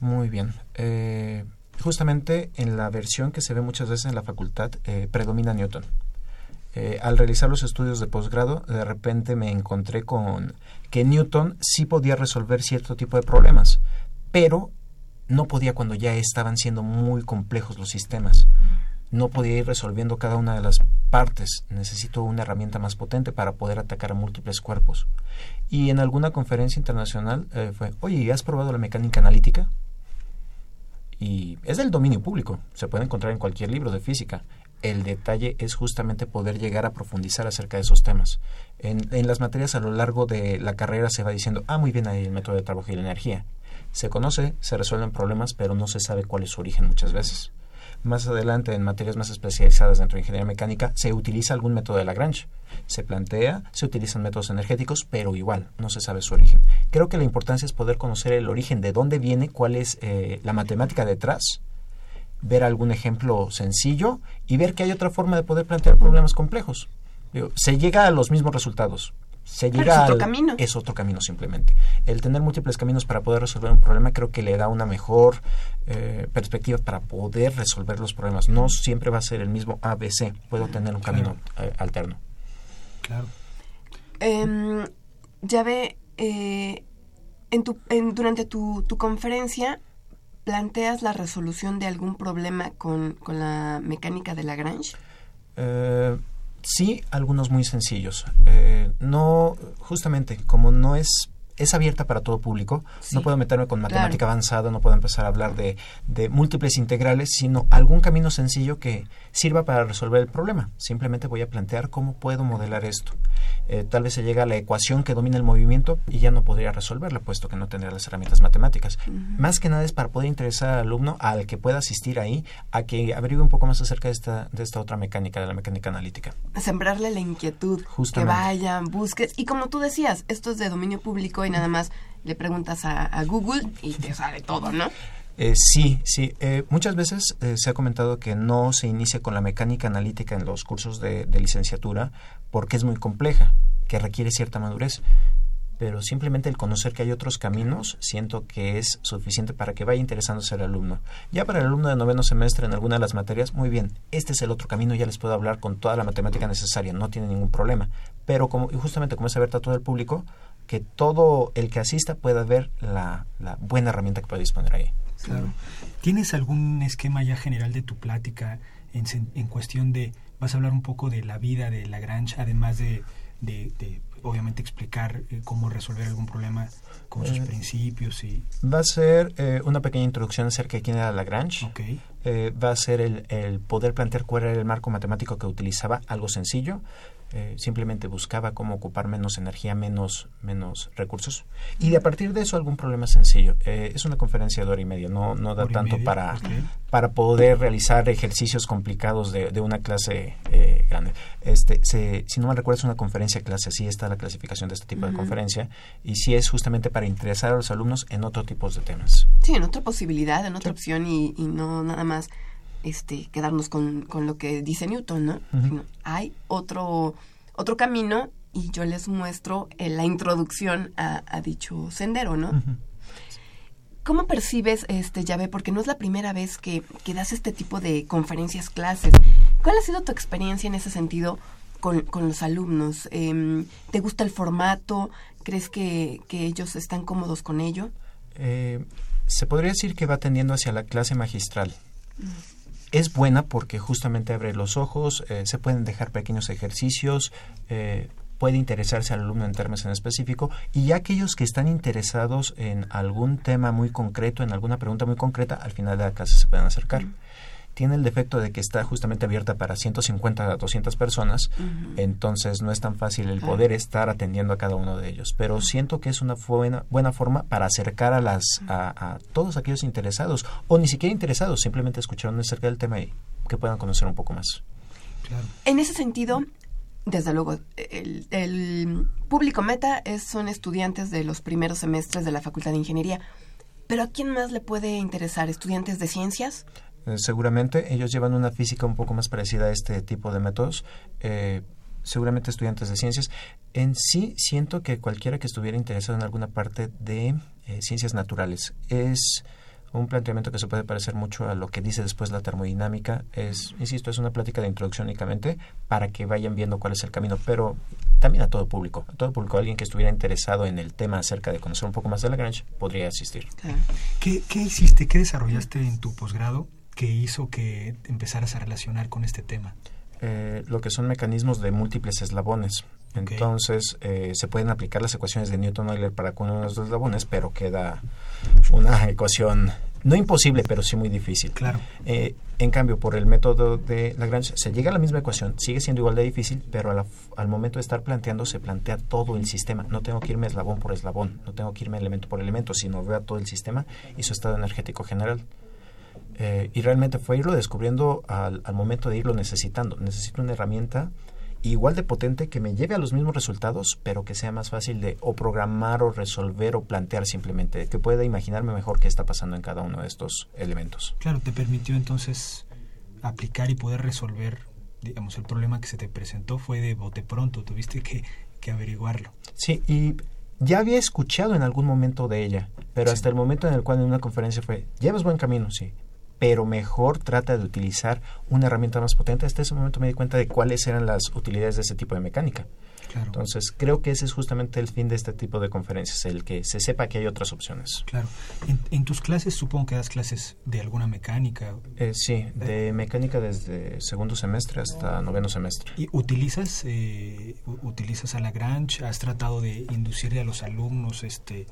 Muy bien. Eh, justamente en la versión que se ve muchas veces en la facultad eh, predomina Newton. Eh, al realizar los estudios de posgrado, de repente me encontré con que Newton sí podía resolver cierto tipo de problemas, pero no podía cuando ya estaban siendo muy complejos los sistemas. No podía ir resolviendo cada una de las partes. Necesito una herramienta más potente para poder atacar a múltiples cuerpos. Y en alguna conferencia internacional eh, fue, oye, ¿has probado la mecánica analítica? Y es del dominio público, se puede encontrar en cualquier libro de física el detalle es justamente poder llegar a profundizar acerca de esos temas. En, las materias a lo largo de la carrera se va diciendo, ah, muy bien, ahí el método de trabajo y la energía. Se conoce, se resuelven problemas, pero no se sabe cuál es su origen muchas veces. Más adelante, en materias más especializadas dentro de ingeniería mecánica, se utiliza algún método de Lagrange. Se plantea, se utilizan métodos energéticos, pero igual, no se sabe su origen. Creo que la importancia es poder conocer el origen, de dónde viene, cuál es eh, la matemática detrás, ver algún ejemplo sencillo y ver que hay otra forma de poder plantear problemas complejos. se llega a los mismos resultados. Se llega es otro camino. Es otro camino simplemente. El tener múltiples caminos para poder resolver un problema creo que le da una mejor eh, perspectiva para poder resolver los problemas. No siempre va a ser el mismo ABC. Puedo tener un camino eh, alterno. Claro. Em, ya ve, eh, en tu, durante tu, tu conferencia ¿Planteas la resolución de algún problema con, la mecánica de Lagrange? Eh, sí, algunos muy sencillos. Eh, no, justamente, como no es es abierta para todo público. No puedo meterme con matemática avanzada, no puedo empezar a hablar de, de, múltiples integrales, sino algún camino sencillo que sirva para resolver el problema. Simplemente voy a plantear cómo puedo modelar esto. Eh, tal vez se llega a la ecuación que domina el movimiento y ya no podría resolverla, puesto que no tendría las herramientas matemáticas. Más que nada es para poder interesar al alumno, al que pueda asistir ahí, a que averigüe un poco más acerca de esta, de esta otra mecánica, de la mecánica analítica. Sembrarle la inquietud, que vayan, busques. Y como tú decías, esto es de dominio público y nada más le preguntas a, Google y te sale todo, ¿no? Eh, sí, sí. Eh, muchas veces eh, se ha comentado que no se inicia con la mecánica analítica en los cursos de, licenciatura porque es muy compleja, que requiere cierta madurez. Pero simplemente el conocer que hay otros caminos, siento que es suficiente para que vaya interesándose el alumno. Ya para el alumno de noveno semestre en alguna de las materias, muy bien, este es el otro camino, ya les puedo hablar con toda la matemática necesaria, no tiene ningún problema. Pero como, justamente como es abierta a todo el público, que todo el que asista pueda ver la, buena herramienta que puede disponer ahí. Claro. ¿Tienes algún esquema ya general de tu plática en, en cuestión de, vas a hablar un poco de la vida de Lagrange, además de, de, obviamente explicar eh, cómo resolver algún problema con sus eh, principios y... Va a ser eh, una pequeña introducción acerca de quién era Lagrange. Okay. va a ser el, el, poder plantear cuál era el marco matemático que utilizaba, algo sencillo. Eh, simplemente buscaba cómo ocupar menos energía, menos, menos recursos. Y de a partir de eso algún problema sencillo. Eh, es una conferencia de hora y media, no, no da tanto para, para poder realizar ejercicios complicados de, de una clase eh, grande. Este, se, si no me recuerdo, es una conferencia clase, así está la clasificación de este tipo de conferencia, y sí es justamente para interesar a los alumnos en otro tipo de temas. Sí, en otra posibilidad, en otra opción y, y no nada más este, quedarnos con, con lo que dice Newton, ¿no? Hay otro, otro camino y yo les muestro eh, la introducción a, dicho sendero, ¿no? ¿Cómo percibes este llave? Porque no es la primera vez que, que, das este tipo de conferencias, clases. ¿Cuál ha sido tu experiencia en ese sentido con, con los alumnos? Em, ¿Te gusta el formato? ¿Crees que, que ellos están cómodos con ello? Eh, se podría decir que va tendiendo hacia la clase magistral. Es buena porque justamente abre los ojos, eh, se pueden dejar pequeños ejercicios, eh, puede interesarse al alumno en términos en específico y aquellos que están interesados en algún tema muy concreto, en alguna pregunta muy concreta, al final de la clase se pueden acercar. Tiene el defecto de que está justamente abierta para 150 a 200 personas, entonces no es tan fácil el poder estar atendiendo a cada uno de ellos. Pero siento que es una buena, buena forma para acercar a, las, a, a todos aquellos interesados, o ni siquiera interesados, simplemente escucharon acerca del tema y que puedan conocer un poco más. En ese sentido, desde luego, el, el público meta es, son estudiantes de los primeros semestres de la Facultad de Ingeniería. Pero ¿a quién más le puede interesar? ¿Estudiantes de ciencias? Eh, seguramente ellos llevan una física un poco más parecida a este tipo de métodos. Eh, seguramente estudiantes de ciencias. En sí, siento que cualquiera que estuviera interesado en alguna parte de eh, ciencias naturales es un planteamiento que se puede parecer mucho a lo que dice después la termodinámica. Es, insisto, es una plática de introducción únicamente para que vayan viendo cuál es el camino, pero también a todo público, a todo público, alguien que estuviera interesado en el tema acerca de conocer un poco más de Lagrange podría asistir. ¿Qué, qué hiciste, qué desarrollaste en tu posgrado que hizo que empezaras a relacionar con este tema? Eh, lo que son mecanismos de múltiples eslabones. Entonces, eh, se pueden aplicar las ecuaciones de Newton-Euler para cada uno de los eslabones, pero queda una [LAUGHS] ecuación no imposible, pero sí muy difícil. Claro. Eh, en cambio, por el método de Lagrange, se llega a la misma ecuación, sigue siendo igual de difícil, pero al momento de estar planteando, se plantea todo el sistema. No tengo que irme eslabón por eslabón, no tengo que irme elemento por elemento, sino veo todo el sistema y su estado energético general. Eh, y realmente fue irlo descubriendo al, al, momento de irlo necesitando. Necesito una herramienta igual de potente que me lleve a los mismos resultados, pero que sea más fácil de o programar o resolver o plantear simplemente, que pueda imaginarme mejor qué está pasando en cada uno de estos elementos. Claro, te permitió entonces aplicar y poder resolver, digamos, el problema que se te presentó fue de bote pronto, tuviste que, que averiguarlo. Sí, y ya había escuchado en algún momento de ella, pero sí. hasta el momento en el cual en una conferencia fue, llevas buen camino, sí, pero mejor trata de utilizar una herramienta más potente. Hasta ese momento me di cuenta de cuáles eran las utilidades de ese tipo de mecánica. Claro. Entonces, creo que ese es justamente el fin de este tipo de conferencias, el que se sepa que hay otras opciones. Claro. En, en tus clases supongo que das clases de alguna mecánica. Eh, sí, de, de, mecánica desde segundo semestre hasta noveno semestre. ¿Y utilizas, eh, utilizas a Lagrange? ¿Has tratado de inducirle a los alumnos este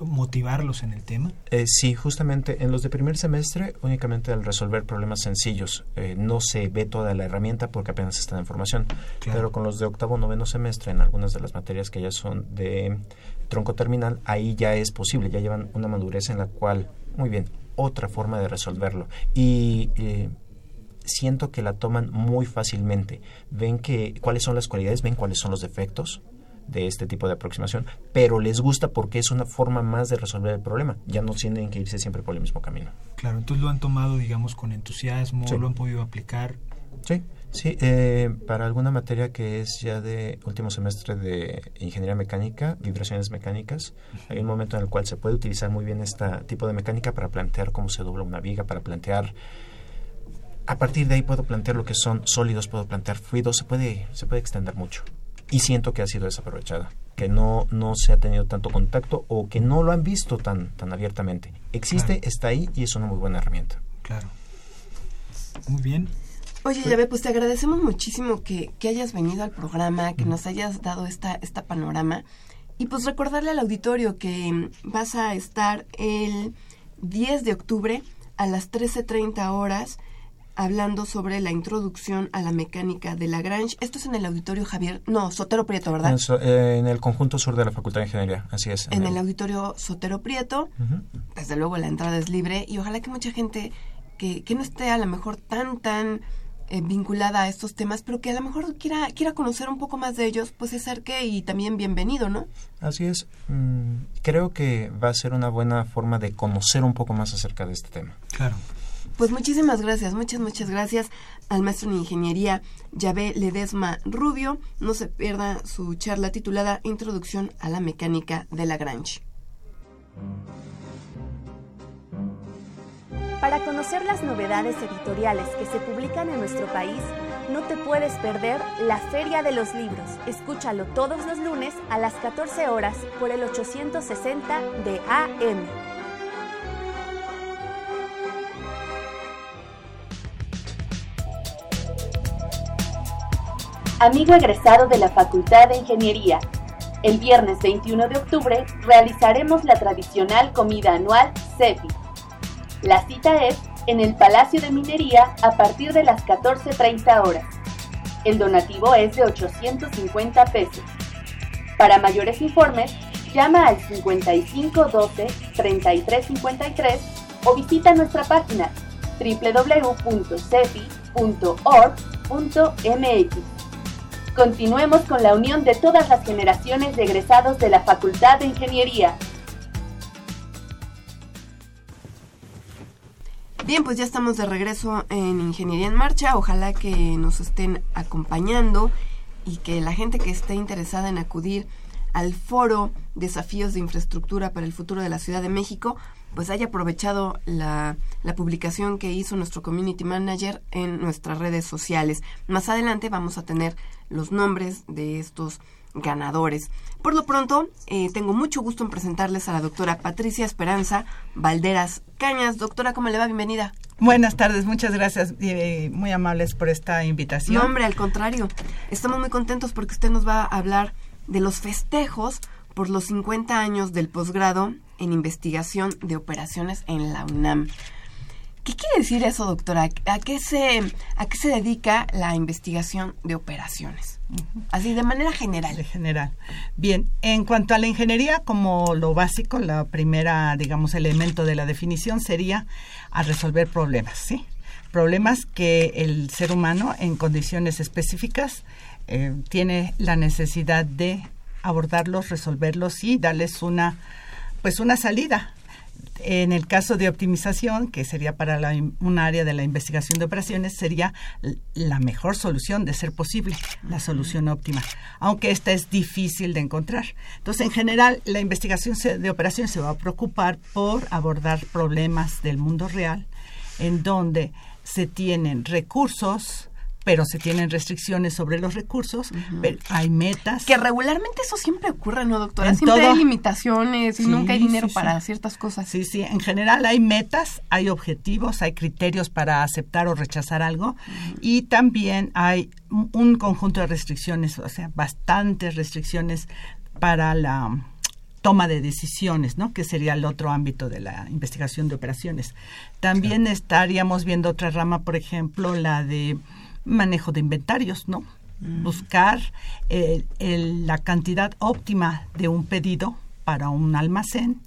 motivarlos en el tema? Eh, sí, justamente en los de primer semestre únicamente al resolver problemas sencillos eh, no se ve toda la herramienta porque apenas está en formación, claro. pero con los de octavo noveno semestre en algunas de las materias que ya son de tronco terminal ahí ya es posible, ya llevan una madurez en la cual muy bien otra forma de resolverlo. Y eh, siento que la toman muy fácilmente, ven que cuáles son las cualidades, ven cuáles son los defectos de este tipo de aproximación, pero les gusta porque es una forma más de resolver el problema. Ya no tienen que irse siempre por el mismo camino. Claro, entonces lo han tomado, digamos, con entusiasmo, sí. lo han podido aplicar. Sí, sí. Eh, para alguna materia que es ya de último semestre de ingeniería mecánica, vibraciones mecánicas, hay un momento en el cual se puede utilizar muy bien este tipo de mecánica para plantear cómo se dobla una viga, para plantear a partir de ahí puedo plantear lo que son sólidos, puedo plantear fluidos, se puede, se puede extender mucho y siento que ha sido desaprovechada, que no, no se ha tenido tanto contacto o que no lo han visto tan, tan abiertamente. Existe, claro. está ahí y es una muy buena herramienta. Claro. Muy bien. Oye, Yabe, pues te agradecemos muchísimo que, que hayas venido al programa, que mm. nos hayas dado esta, esta panorama. Y pues recordarle al auditorio que vas a estar el 10 de octubre a las 13.30 horas hablando sobre la introducción a la mecánica de Lagrange. Esto es en el auditorio Javier, no, Sotero Prieto, ¿verdad? En, so, eh, en el conjunto sur de la Facultad de Ingeniería, así es. En, en el, el, auditorio Sotero Prieto, uh -huh. desde luego la entrada es libre y ojalá que mucha gente que, que no esté a lo mejor tan, tan eh, vinculada a estos temas, pero que a lo mejor quiera, quiera conocer un poco más de ellos, pues se acerque y también bienvenido, ¿no? Así es. Mm, creo que va a ser una buena forma de conocer un poco más acerca de este tema. Claro. Pues muchísimas gracias, muchas, muchas gracias al maestro en ingeniería Yahvé Ledesma Rubio. No se pierda su charla titulada Introducción a la mecánica de Lagrange. Para conocer las novedades editoriales que se publican en nuestro país, no te puedes perder la Feria de los Libros. Escúchalo todos los lunes a las 14 horas por el 860 de AM. Amigo egresado de la Facultad de Ingeniería. El viernes 21 de octubre realizaremos la tradicional comida anual CEPI. La cita es en el Palacio de Minería a partir de las 14.30 horas. El donativo es de 850 pesos. Para mayores informes, llama al 5512 3353 o visita nuestra página www.cepi.org.mx. Continuemos con la unión de todas las generaciones de egresados de la Facultad de Ingeniería. Bien, pues ya estamos de regreso en Ingeniería en Marcha. Ojalá que nos estén acompañando y que la gente que esté interesada en acudir al foro Desafíos de Infraestructura para el Futuro de la Ciudad de México, pues haya aprovechado la, la, publicación que hizo nuestro community manager en nuestras redes sociales. Más adelante vamos a tener los nombres de estos ganadores. Por lo pronto, eh, tengo mucho gusto en presentarles a la doctora Patricia Esperanza Valderas Cañas. Doctora, ¿cómo le va? Bienvenida. Buenas tardes, muchas gracias, eh, muy amables por esta invitación. No, hombre, al contrario, estamos muy contentos porque usted nos va a hablar de los festejos por los 50 años del posgrado en investigación de operaciones en la UNAM. ¿Qué quiere decir eso, doctora? ¿A qué se, a qué se dedica la investigación de operaciones? Así, de manera general. De general. Bien, en cuanto a la ingeniería, como lo básico, la primera, digamos, elemento de la definición sería a resolver problemas, ¿sí? Problemas que el ser humano, en condiciones específicas, eh, tiene la necesidad de abordarlos, resolverlos y darles una, pues una salida. En el caso de optimización, que sería para la, un área de la investigación de operaciones, sería la mejor solución de ser posible, la solución óptima, aunque esta es difícil de encontrar. Entonces, en general, la investigación de operaciones se va a preocupar por abordar problemas del mundo real, en donde se tienen recursos, pero se tienen restricciones sobre los recursos, pero hay metas. Que regularmente eso siempre ocurre, ¿no, doctora? siempre hay limitaciones y nunca hay dinero para ciertas cosas. Sí, sí, en general hay metas, hay objetivos, hay criterios para aceptar o rechazar algo y también hay un conjunto de restricciones, o sea, bastantes restricciones para la toma de decisiones, ¿no? Que sería el otro ámbito de la investigación de operaciones. También estaríamos viendo otra rama, por ejemplo, la de manejo de inventarios, ¿no? Mm. Buscar la cantidad óptima de un pedido para un almacén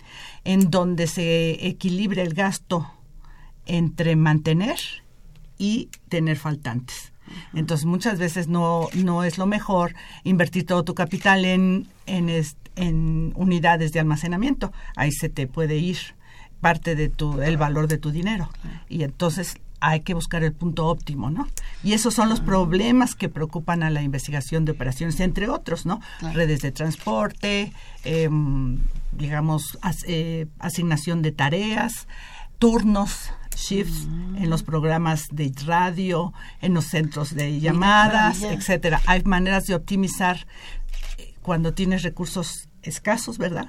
en donde se equilibre el gasto entre mantener y tener faltantes. Entonces muchas veces no, no es lo mejor invertir todo tu capital en, en, en unidades de almacenamiento. Ahí se te puede ir parte de tu el valor de tu dinero y entonces hay que buscar el punto óptimo, ¿no? Y esos son los problemas que preocupan a la investigación de operaciones, entre otros, ¿no? Redes de transporte, em, digamos, eh, asignación de tareas, turnos, shifts mm. en los programas de radio, en los centros de llamadas, etcétera. Hay maneras de optimizar eh, cuando tienes recursos escasos, ¿verdad?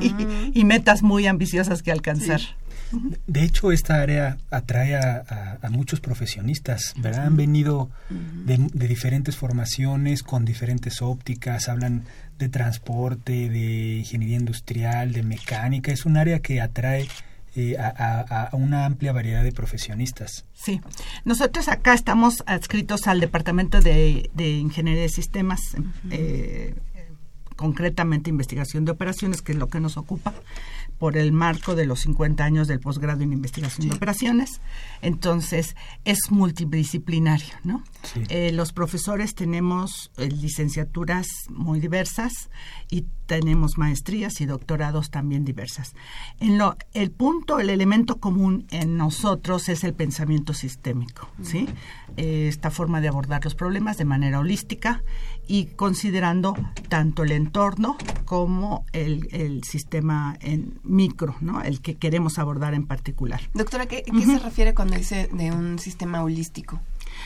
[LAUGHS] y, metas muy ambiciosas que alcanzar. De hecho, esta área atrae a, muchos profesionistas, ¿verdad? Han venido de, diferentes formaciones, con diferentes ópticas, hablan de transporte, de ingeniería industrial, de mecánica. Es un área que atrae eh, a, una amplia variedad de profesionistas. Sí, nosotros acá estamos adscritos al Departamento de, Ingeniería de Sistemas, eh, concretamente investigación de operaciones, que es lo que nos ocupa por el marco de los 50 años del posgrado en investigación de operaciones. Entonces, es multidisciplinario, ¿no? Eh, los profesores tenemos eh, licenciaturas muy diversas y tenemos maestrías y doctorados también diversas. En lo, el punto, el elemento común en nosotros es el pensamiento sistémico, ¿sí? Eh, esta forma de abordar los problemas de manera holística y considerando tanto el entorno como el, el sistema en micro, ¿no? El que queremos abordar en particular. Doctora, ¿qué, qué se refiere cuando dice de un sistema holístico?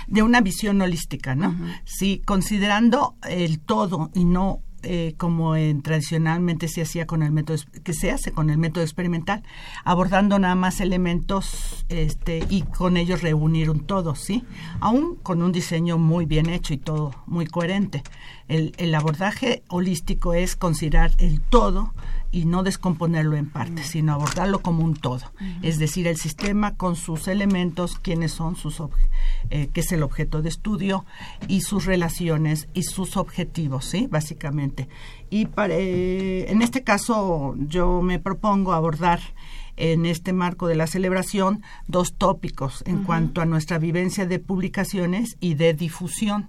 De una visión holística, ¿no? Sí, considerando el todo y no eh, como en, tradicionalmente se hacía con el método que se hace con el método experimental, abordando nada más elementos este, y con ellos reunir un todo, ¿sí? Aún con un diseño muy bien hecho y todo muy coherente. El, el abordaje holístico es considerar el todo y no descomponerlo en partes, sino abordarlo como un todo. Es decir, el sistema con sus elementos, quiénes son sus eh, qué es el objeto de estudio y sus relaciones y sus objetivos, ¿sí? Básicamente. Y para, eh, en este caso yo me propongo abordar en este marco de la celebración dos tópicos en cuanto a nuestra vivencia de publicaciones y de difusión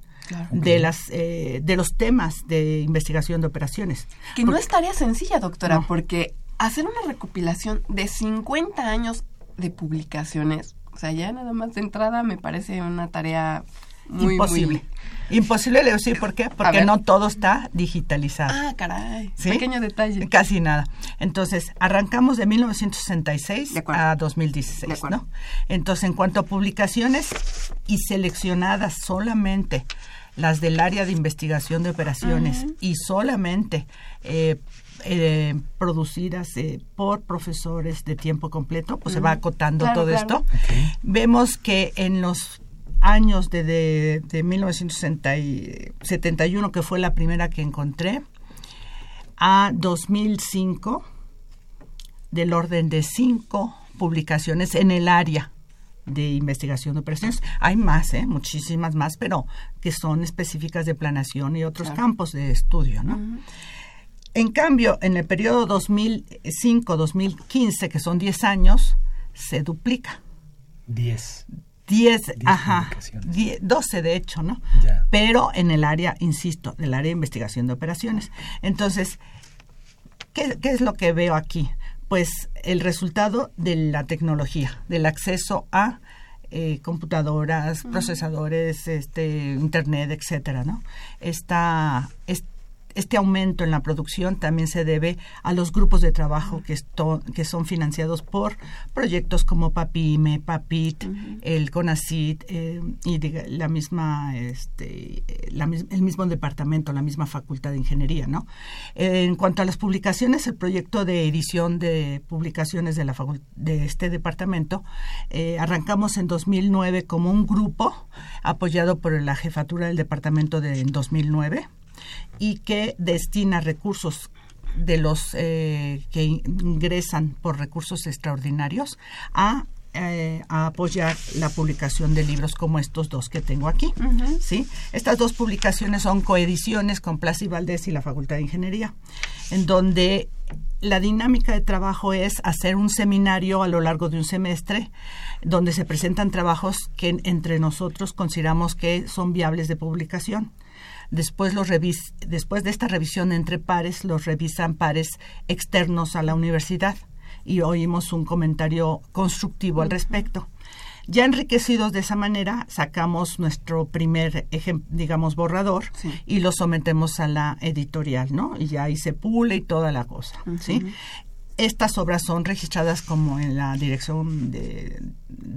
de las eh, de los temas de investigación de operaciones. Que no es tarea sencilla, doctora, porque hacer una recopilación de 50 años de publicaciones, o sea, ya nada más de entrada me parece una tarea muy, imposible. Imposible, le decir por qué, porque no todo está digitalizado. Ah, caray. Pequeño detalle. Casi nada. Entonces, arrancamos de 1966 a 2016, ¿no? Entonces, en cuanto a publicaciones y seleccionadas solamente las del área de investigación de operaciones y solamente eh, eh, producidas eh, por profesores de tiempo completo, pues se va acotando todo esto. Vemos que en los años de, de, de 1971, que fue la primera que encontré, a 2005, del orden de cinco publicaciones en el área de investigación de operaciones. Hay más, ¿eh? muchísimas más, pero que son específicas de planación y otros campos de estudio. ¿no? En cambio, en el periodo 2005-2015, que son 10 años, se duplica. 10. 10, ajá, 12 de hecho, ¿no? Pero en el área, insisto, del área de investigación de operaciones. Entonces, ¿qué, ¿qué, es lo que veo aquí? Pues el resultado de la tecnología, del acceso a eh, computadoras, procesadores, este, internet, etcétera, ¿no? Esta, este aumento en la producción también se debe a los grupos de trabajo que, que son financiados por proyectos como PAPIME, PAPIT, el CONACIT eh, y la misma, este, el mismo departamento, la misma facultad de ingeniería. ¿no? en cuanto a las publicaciones, el proyecto de edición de publicaciones de, la de este departamento, eh, arrancamos en 2009 como un grupo apoyado por la jefatura del departamento de, en 2009 y que destina recursos de los eh, que ingresan por recursos extraordinarios a eh, a apoyar la publicación de libros como estos dos que tengo aquí. ¿sí? Estas dos publicaciones son coediciones con Plaza y Valdés y la Facultad de Ingeniería, en donde la dinámica de trabajo es hacer un seminario a lo largo de un semestre donde se presentan trabajos que entre nosotros consideramos que son viables de publicación. Después, los revis después de esta revisión entre pares, los revisan pares externos a la universidad y oímos un comentario constructivo al respecto. Ya enriquecidos de esa manera, sacamos nuestro primer, digamos, borrador y lo sometemos a la editorial, ¿no? Y ya ahí se pule y toda la cosa, ¿sí? Estas obras son registradas como en la dirección de,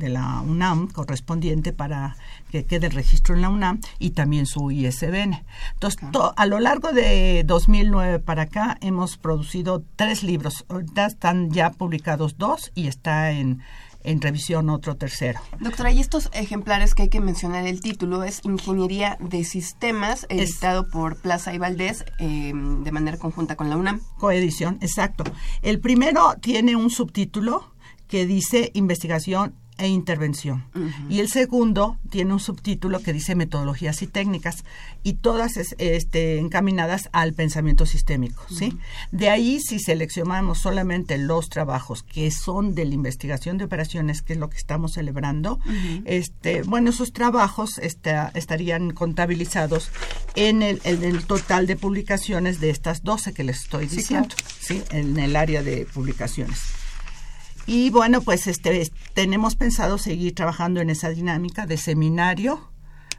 la UNAM correspondiente para que quede el registro en la UNAM y también su ISBN. Entonces, a lo largo de 2009 para acá hemos producido tres libros. Ahorita están ya publicados dos y está en en revisión otro tercero. Doctora, y estos ejemplares que hay que mencionar el título es Ingeniería de Sistemas, editado por Plaza y Valdés em, de manera conjunta con la UNAM. Coedición, exacto. El primero tiene un subtítulo que dice Investigación e intervención. Y el segundo tiene un subtítulo que dice metodologías y técnicas y todas este, encaminadas al pensamiento sistémico. ¿sí? De ahí, si seleccionamos solamente los trabajos que son de la investigación de operaciones, que es lo que estamos celebrando, este, bueno, esos trabajos estarían contabilizados en el, el, total de publicaciones de estas 12 que les estoy diciendo, ¿sí? en el área de publicaciones. Y bueno, pues este, tenemos pensado seguir trabajando en esa dinámica de seminario,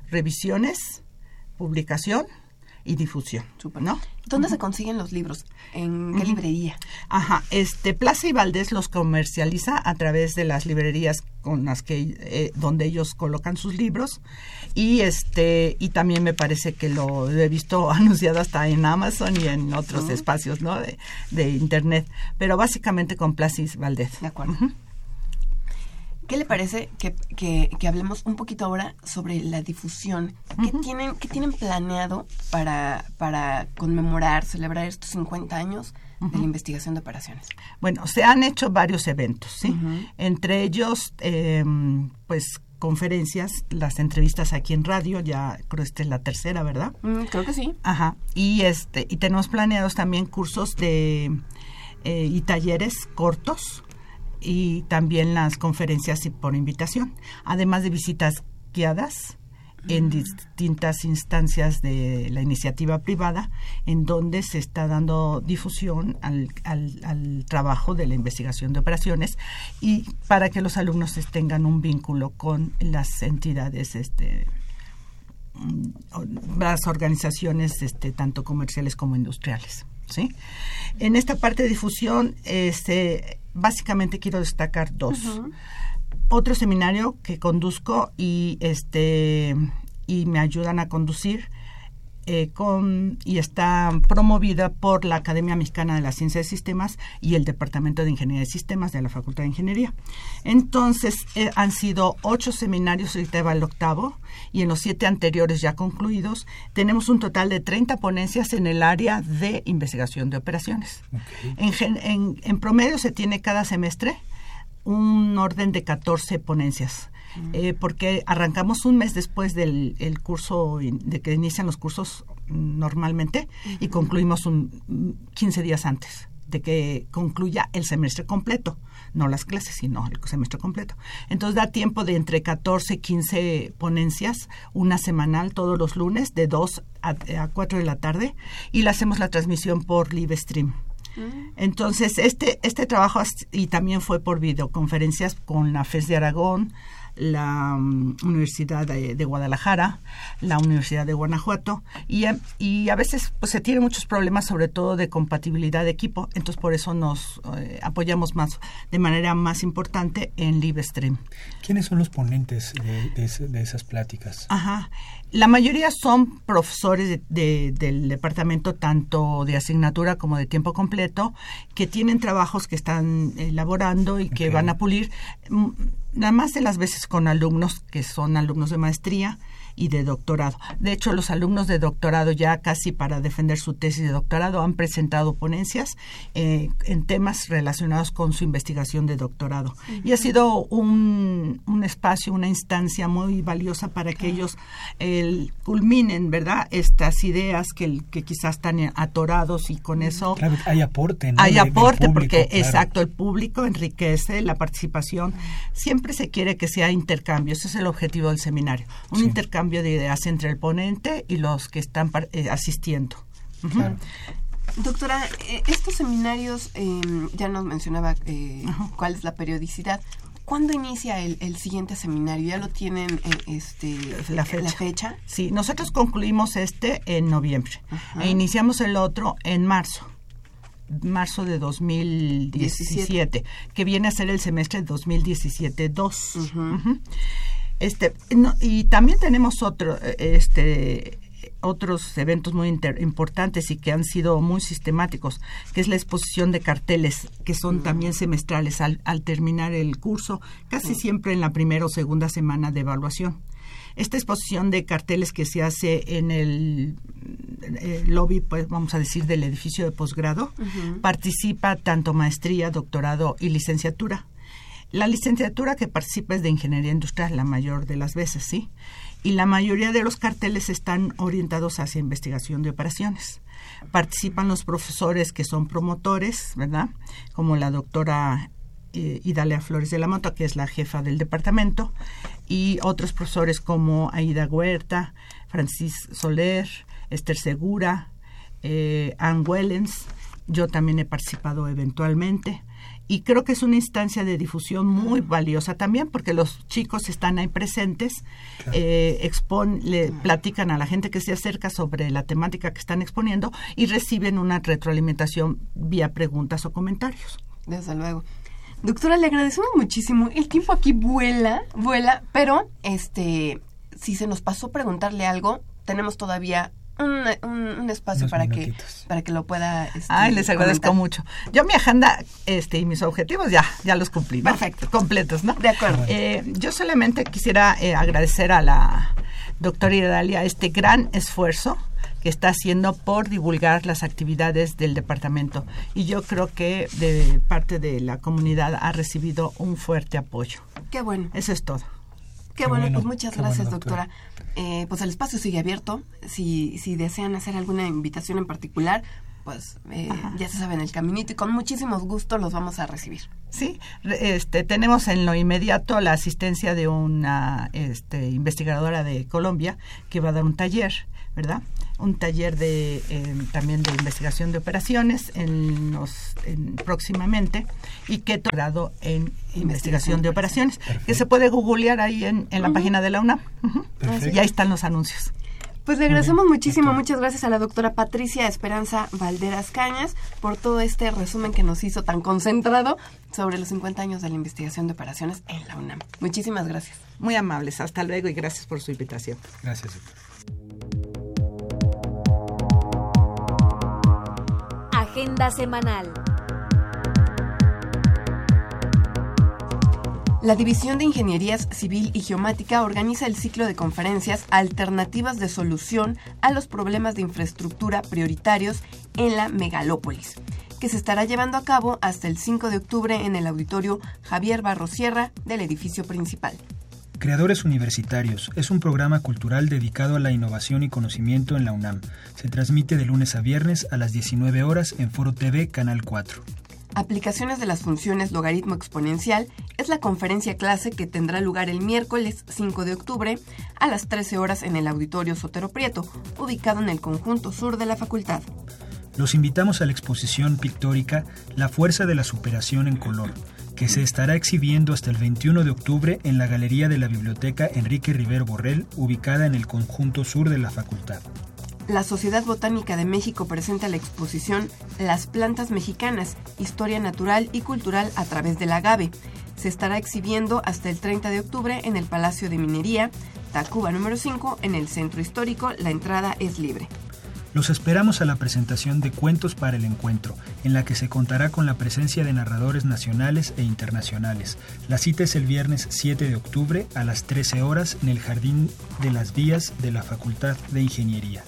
revisiones, publicación y difusión, ¿no? ¿Dónde se consiguen los libros? ¿En qué librería? Ajá, este Plaza y Valdés los comercializa a través de las librerías con las que eh, donde ellos colocan sus libros y este y también me parece que lo he visto [LAUGHS] anunciado hasta en Amazon y en otros espacios, ¿no? De, de internet, pero básicamente con Plaza y Valdés. De acuerdo. ¿Qué le parece que, que, que, hablemos un poquito ahora sobre la difusión? ¿Qué, tienen, qué tienen planeado para, para conmemorar, celebrar estos 50 años de la investigación de operaciones? Bueno, se han hecho varios eventos, ¿sí? Entre ellos, eh, pues conferencias, las entrevistas aquí en radio, ya creo que esta es la tercera, ¿verdad? Mm, creo que sí. Ajá. Y este y tenemos planeados también cursos de eh, y talleres cortos y también las conferencias por invitación, además de visitas guiadas en distintas instancias de la iniciativa privada, en donde se está dando difusión al, al, trabajo de la investigación de operaciones y para que los alumnos tengan un vínculo con las entidades este, las organizaciones este, tanto comerciales como industriales. ¿sí? En esta parte de difusión, este, básicamente quiero destacar dos. Otro seminario que conduzco y este y me ayudan a conducir eh, con, y está promovida por la Academia Mexicana de la Ciencia de Sistemas y el Departamento de Ingeniería de Sistemas de la Facultad de Ingeniería. Entonces, eh, han sido ocho seminarios, ahorita va el octavo, y en los siete anteriores ya concluidos, tenemos un total de 30 ponencias en el área de investigación de operaciones. En, en promedio se tiene cada semestre un orden de 14 ponencias. Eh, porque arrancamos un mes después del el curso, de que inician los cursos normalmente, y concluimos un 15 días antes de que concluya el semestre completo, no las clases, sino el semestre completo. Entonces da tiempo de entre 14 y 15 ponencias, una semanal todos los lunes de 2 a, a 4 de la tarde y le hacemos la transmisión por live stream. Mm. Entonces, este, este trabajo y también fue por videoconferencias con la FES de Aragón, la mm, Universidad de, Guadalajara, la Universidad de Guanajuato y, y, a veces pues se tienen muchos problemas sobre todo de compatibilidad de equipo, entonces por eso nos eh, apoyamos más de manera más importante en LiveStream. ¿Quiénes son los ponentes de, de, esas pláticas? Ajá, la mayoría son profesores de, del departamento tanto de asignatura como de tiempo completo que tienen trabajos que están elaborando y que van a pulir nada más de las veces con alumnos que son alumnos de maestría y de doctorado. De hecho, los alumnos de doctorado ya casi para defender su tesis de doctorado han presentado ponencias eh, en temas relacionados con su investigación de doctorado. Y ha sido un, un, espacio, una instancia muy valiosa para que ellos culminen, ¿verdad?, estas ideas que, que quizás están atorados y con eso... hay aporte, ¿no? Hay aporte porque, exacto, el público enriquece la participación. Siempre se quiere que sea intercambio, ese es el objetivo del seminario. Un intercambio de ideas entre el ponente y los que están eh, asistiendo. Doctora, eh, estos seminarios, em, ya nos mencionaba eh, cuál es la periodicidad. ¿Cuándo inicia el, siguiente seminario? ¿Ya lo tienen este, la, fecha. Sí, nosotros concluimos este en noviembre e iniciamos el otro en marzo marzo de 2017, que viene a ser el semestre de 2017-2. Este, y también tenemos otro, este, otros eventos muy importantes y que han sido muy sistemáticos, que es la exposición de carteles, que son mm. también semestrales al, terminar el curso, casi siempre en la primera o segunda semana de evaluación. Esta exposición de carteles que se hace en el, lobby, pues vamos a decir, del edificio de posgrado, participa tanto maestría, doctorado y licenciatura. La licenciatura que participa es de ingeniería industrial la mayor de las veces, ¿sí? Y la mayoría de los carteles están orientados hacia investigación de operaciones. Participan los profesores que son promotores, ¿verdad? Como la doctora eh, Idalia Flores de la Mota, que es la jefa del departamento, y otros profesores como Aida Huerta, Francis Soler, Esther Segura, eh, Ann Wellens. Yo también he participado eventualmente y creo que es una instancia de difusión muy valiosa también porque los chicos están ahí presentes, eh, expon, le platican a la gente que se acerca sobre la temática que están exponiendo y reciben una retroalimentación vía preguntas o comentarios. Desde luego. Doctora, le agradecemos muchísimo. El tiempo aquí vuela, vuela, pero este, si se nos pasó preguntarle algo, tenemos todavía un, espacio para que para que lo pueda este, Ay, les agradezco mucho. Yo mi agenda este y mis objetivos ya ya los cumplí. Perfecto. Completos, ¿no? De acuerdo. Eh, yo solamente quisiera eh, agradecer a la doctora Idalia este gran esfuerzo que está haciendo por divulgar las actividades del departamento. Y yo creo que de parte de la comunidad ha recibido un fuerte apoyo. Qué bueno. Eso es todo. Qué, bueno, pues muchas gracias, doctora. Eh, pues el espacio sigue abierto. Si, si desean hacer alguna invitación en particular, pues eh, ya se saben el caminito y con muchísimos gustos los vamos a recibir. Sí, este, tenemos en lo inmediato la asistencia de una este, investigadora de Colombia que va a dar un taller, ¿verdad? Un taller de em, también de investigación de operaciones en los próximamente y que grado en investigación de operaciones que se puede googlear ahí en, la página de la UNAM. Y ahí están los anuncios. Pues le agradecemos muchísimo, muchas gracias a la doctora Patricia Esperanza Valderas Cañas por todo este resumen que nos hizo tan concentrado sobre los 50 años de la investigación de operaciones en la UNAM. Muchísimas gracias. Muy amables, hasta luego y gracias por su invitación. Gracias, doctor. Agenda semanal. La División de Ingenierías Civil y Geomática organiza el ciclo de conferencias Alternativas de Solución a los Problemas de Infraestructura Prioritarios en la Megalópolis, que se estará llevando a cabo hasta el 5 de octubre en el auditorio Javier Barrosierra del edificio principal. Creadores Universitarios es un programa cultural dedicado a la innovación y conocimiento en la UNAM. Se transmite de lunes a viernes a las 19 horas en Foro TV Canal 4. Aplicaciones de las funciones logaritmo exponencial es la conferencia clase que tendrá lugar el miércoles 5 de octubre a las 13 horas en el Auditorio Sotero Prieto, ubicado en el conjunto sur de la facultad. Los invitamos a la exposición pictórica La fuerza de la superación en color que se estará exhibiendo hasta el 21 de octubre en la Galería de la Biblioteca Enrique Rivero Borrell, ubicada en el conjunto sur de la facultad. La Sociedad Botánica de México presenta la exposición Las plantas mexicanas, historia natural y cultural a través del agave. Se estará exhibiendo hasta el 30 de octubre en el Palacio de Minería, Tacuba número 5, en el Centro Histórico. La entrada es libre. Los esperamos a la presentación de Cuentos para el Encuentro, en la que se contará con la presencia de narradores nacionales e internacionales. La cita es el viernes 7 de octubre a las 13 horas en el Jardín de las Vías de la Facultad de Ingeniería.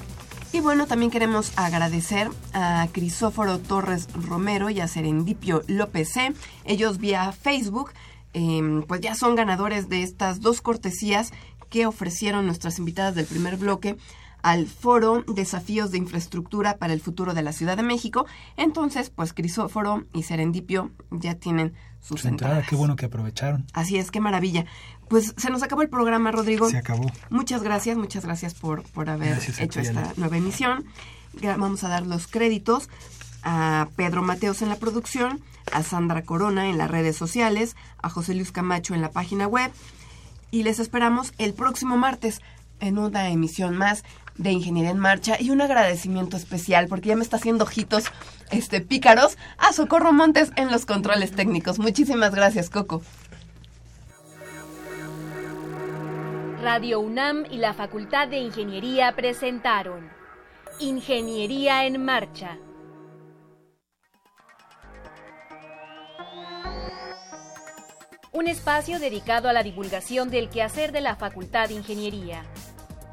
Y bueno, también queremos agradecer a Crisóforo Torres Romero y a Serendipio López C. Ellos vía Facebook, em, pues ya son ganadores de estas dos cortesías que ofrecieron nuestras invitadas del primer bloque al foro Desafíos de Infraestructura para el Futuro de la Ciudad de México. Entonces, pues Crisóforo y Serendipio ya tienen sus Su entrada. Qué bueno que aprovecharon. Así es, qué maravilla. Pues se nos acabó el programa, Rodrigo. Se acabó. Muchas gracias, muchas gracias por, por haber hecho esta nueva emisión. Vamos a dar los créditos a Pedro Mateos en la producción, a Sandra Corona en las redes sociales, a José Luis Camacho en la página web. Y les esperamos el próximo martes en una emisión más de Ingeniería en Marcha y un agradecimiento especial porque ya me está haciendo ojitos este pícaros a Socorro Montes en los controles técnicos. Muchísimas gracias, Coco. Radio UNAM y la Facultad de Ingeniería presentaron Ingeniería en Marcha. Un espacio dedicado a la divulgación del quehacer de la Facultad de Ingeniería.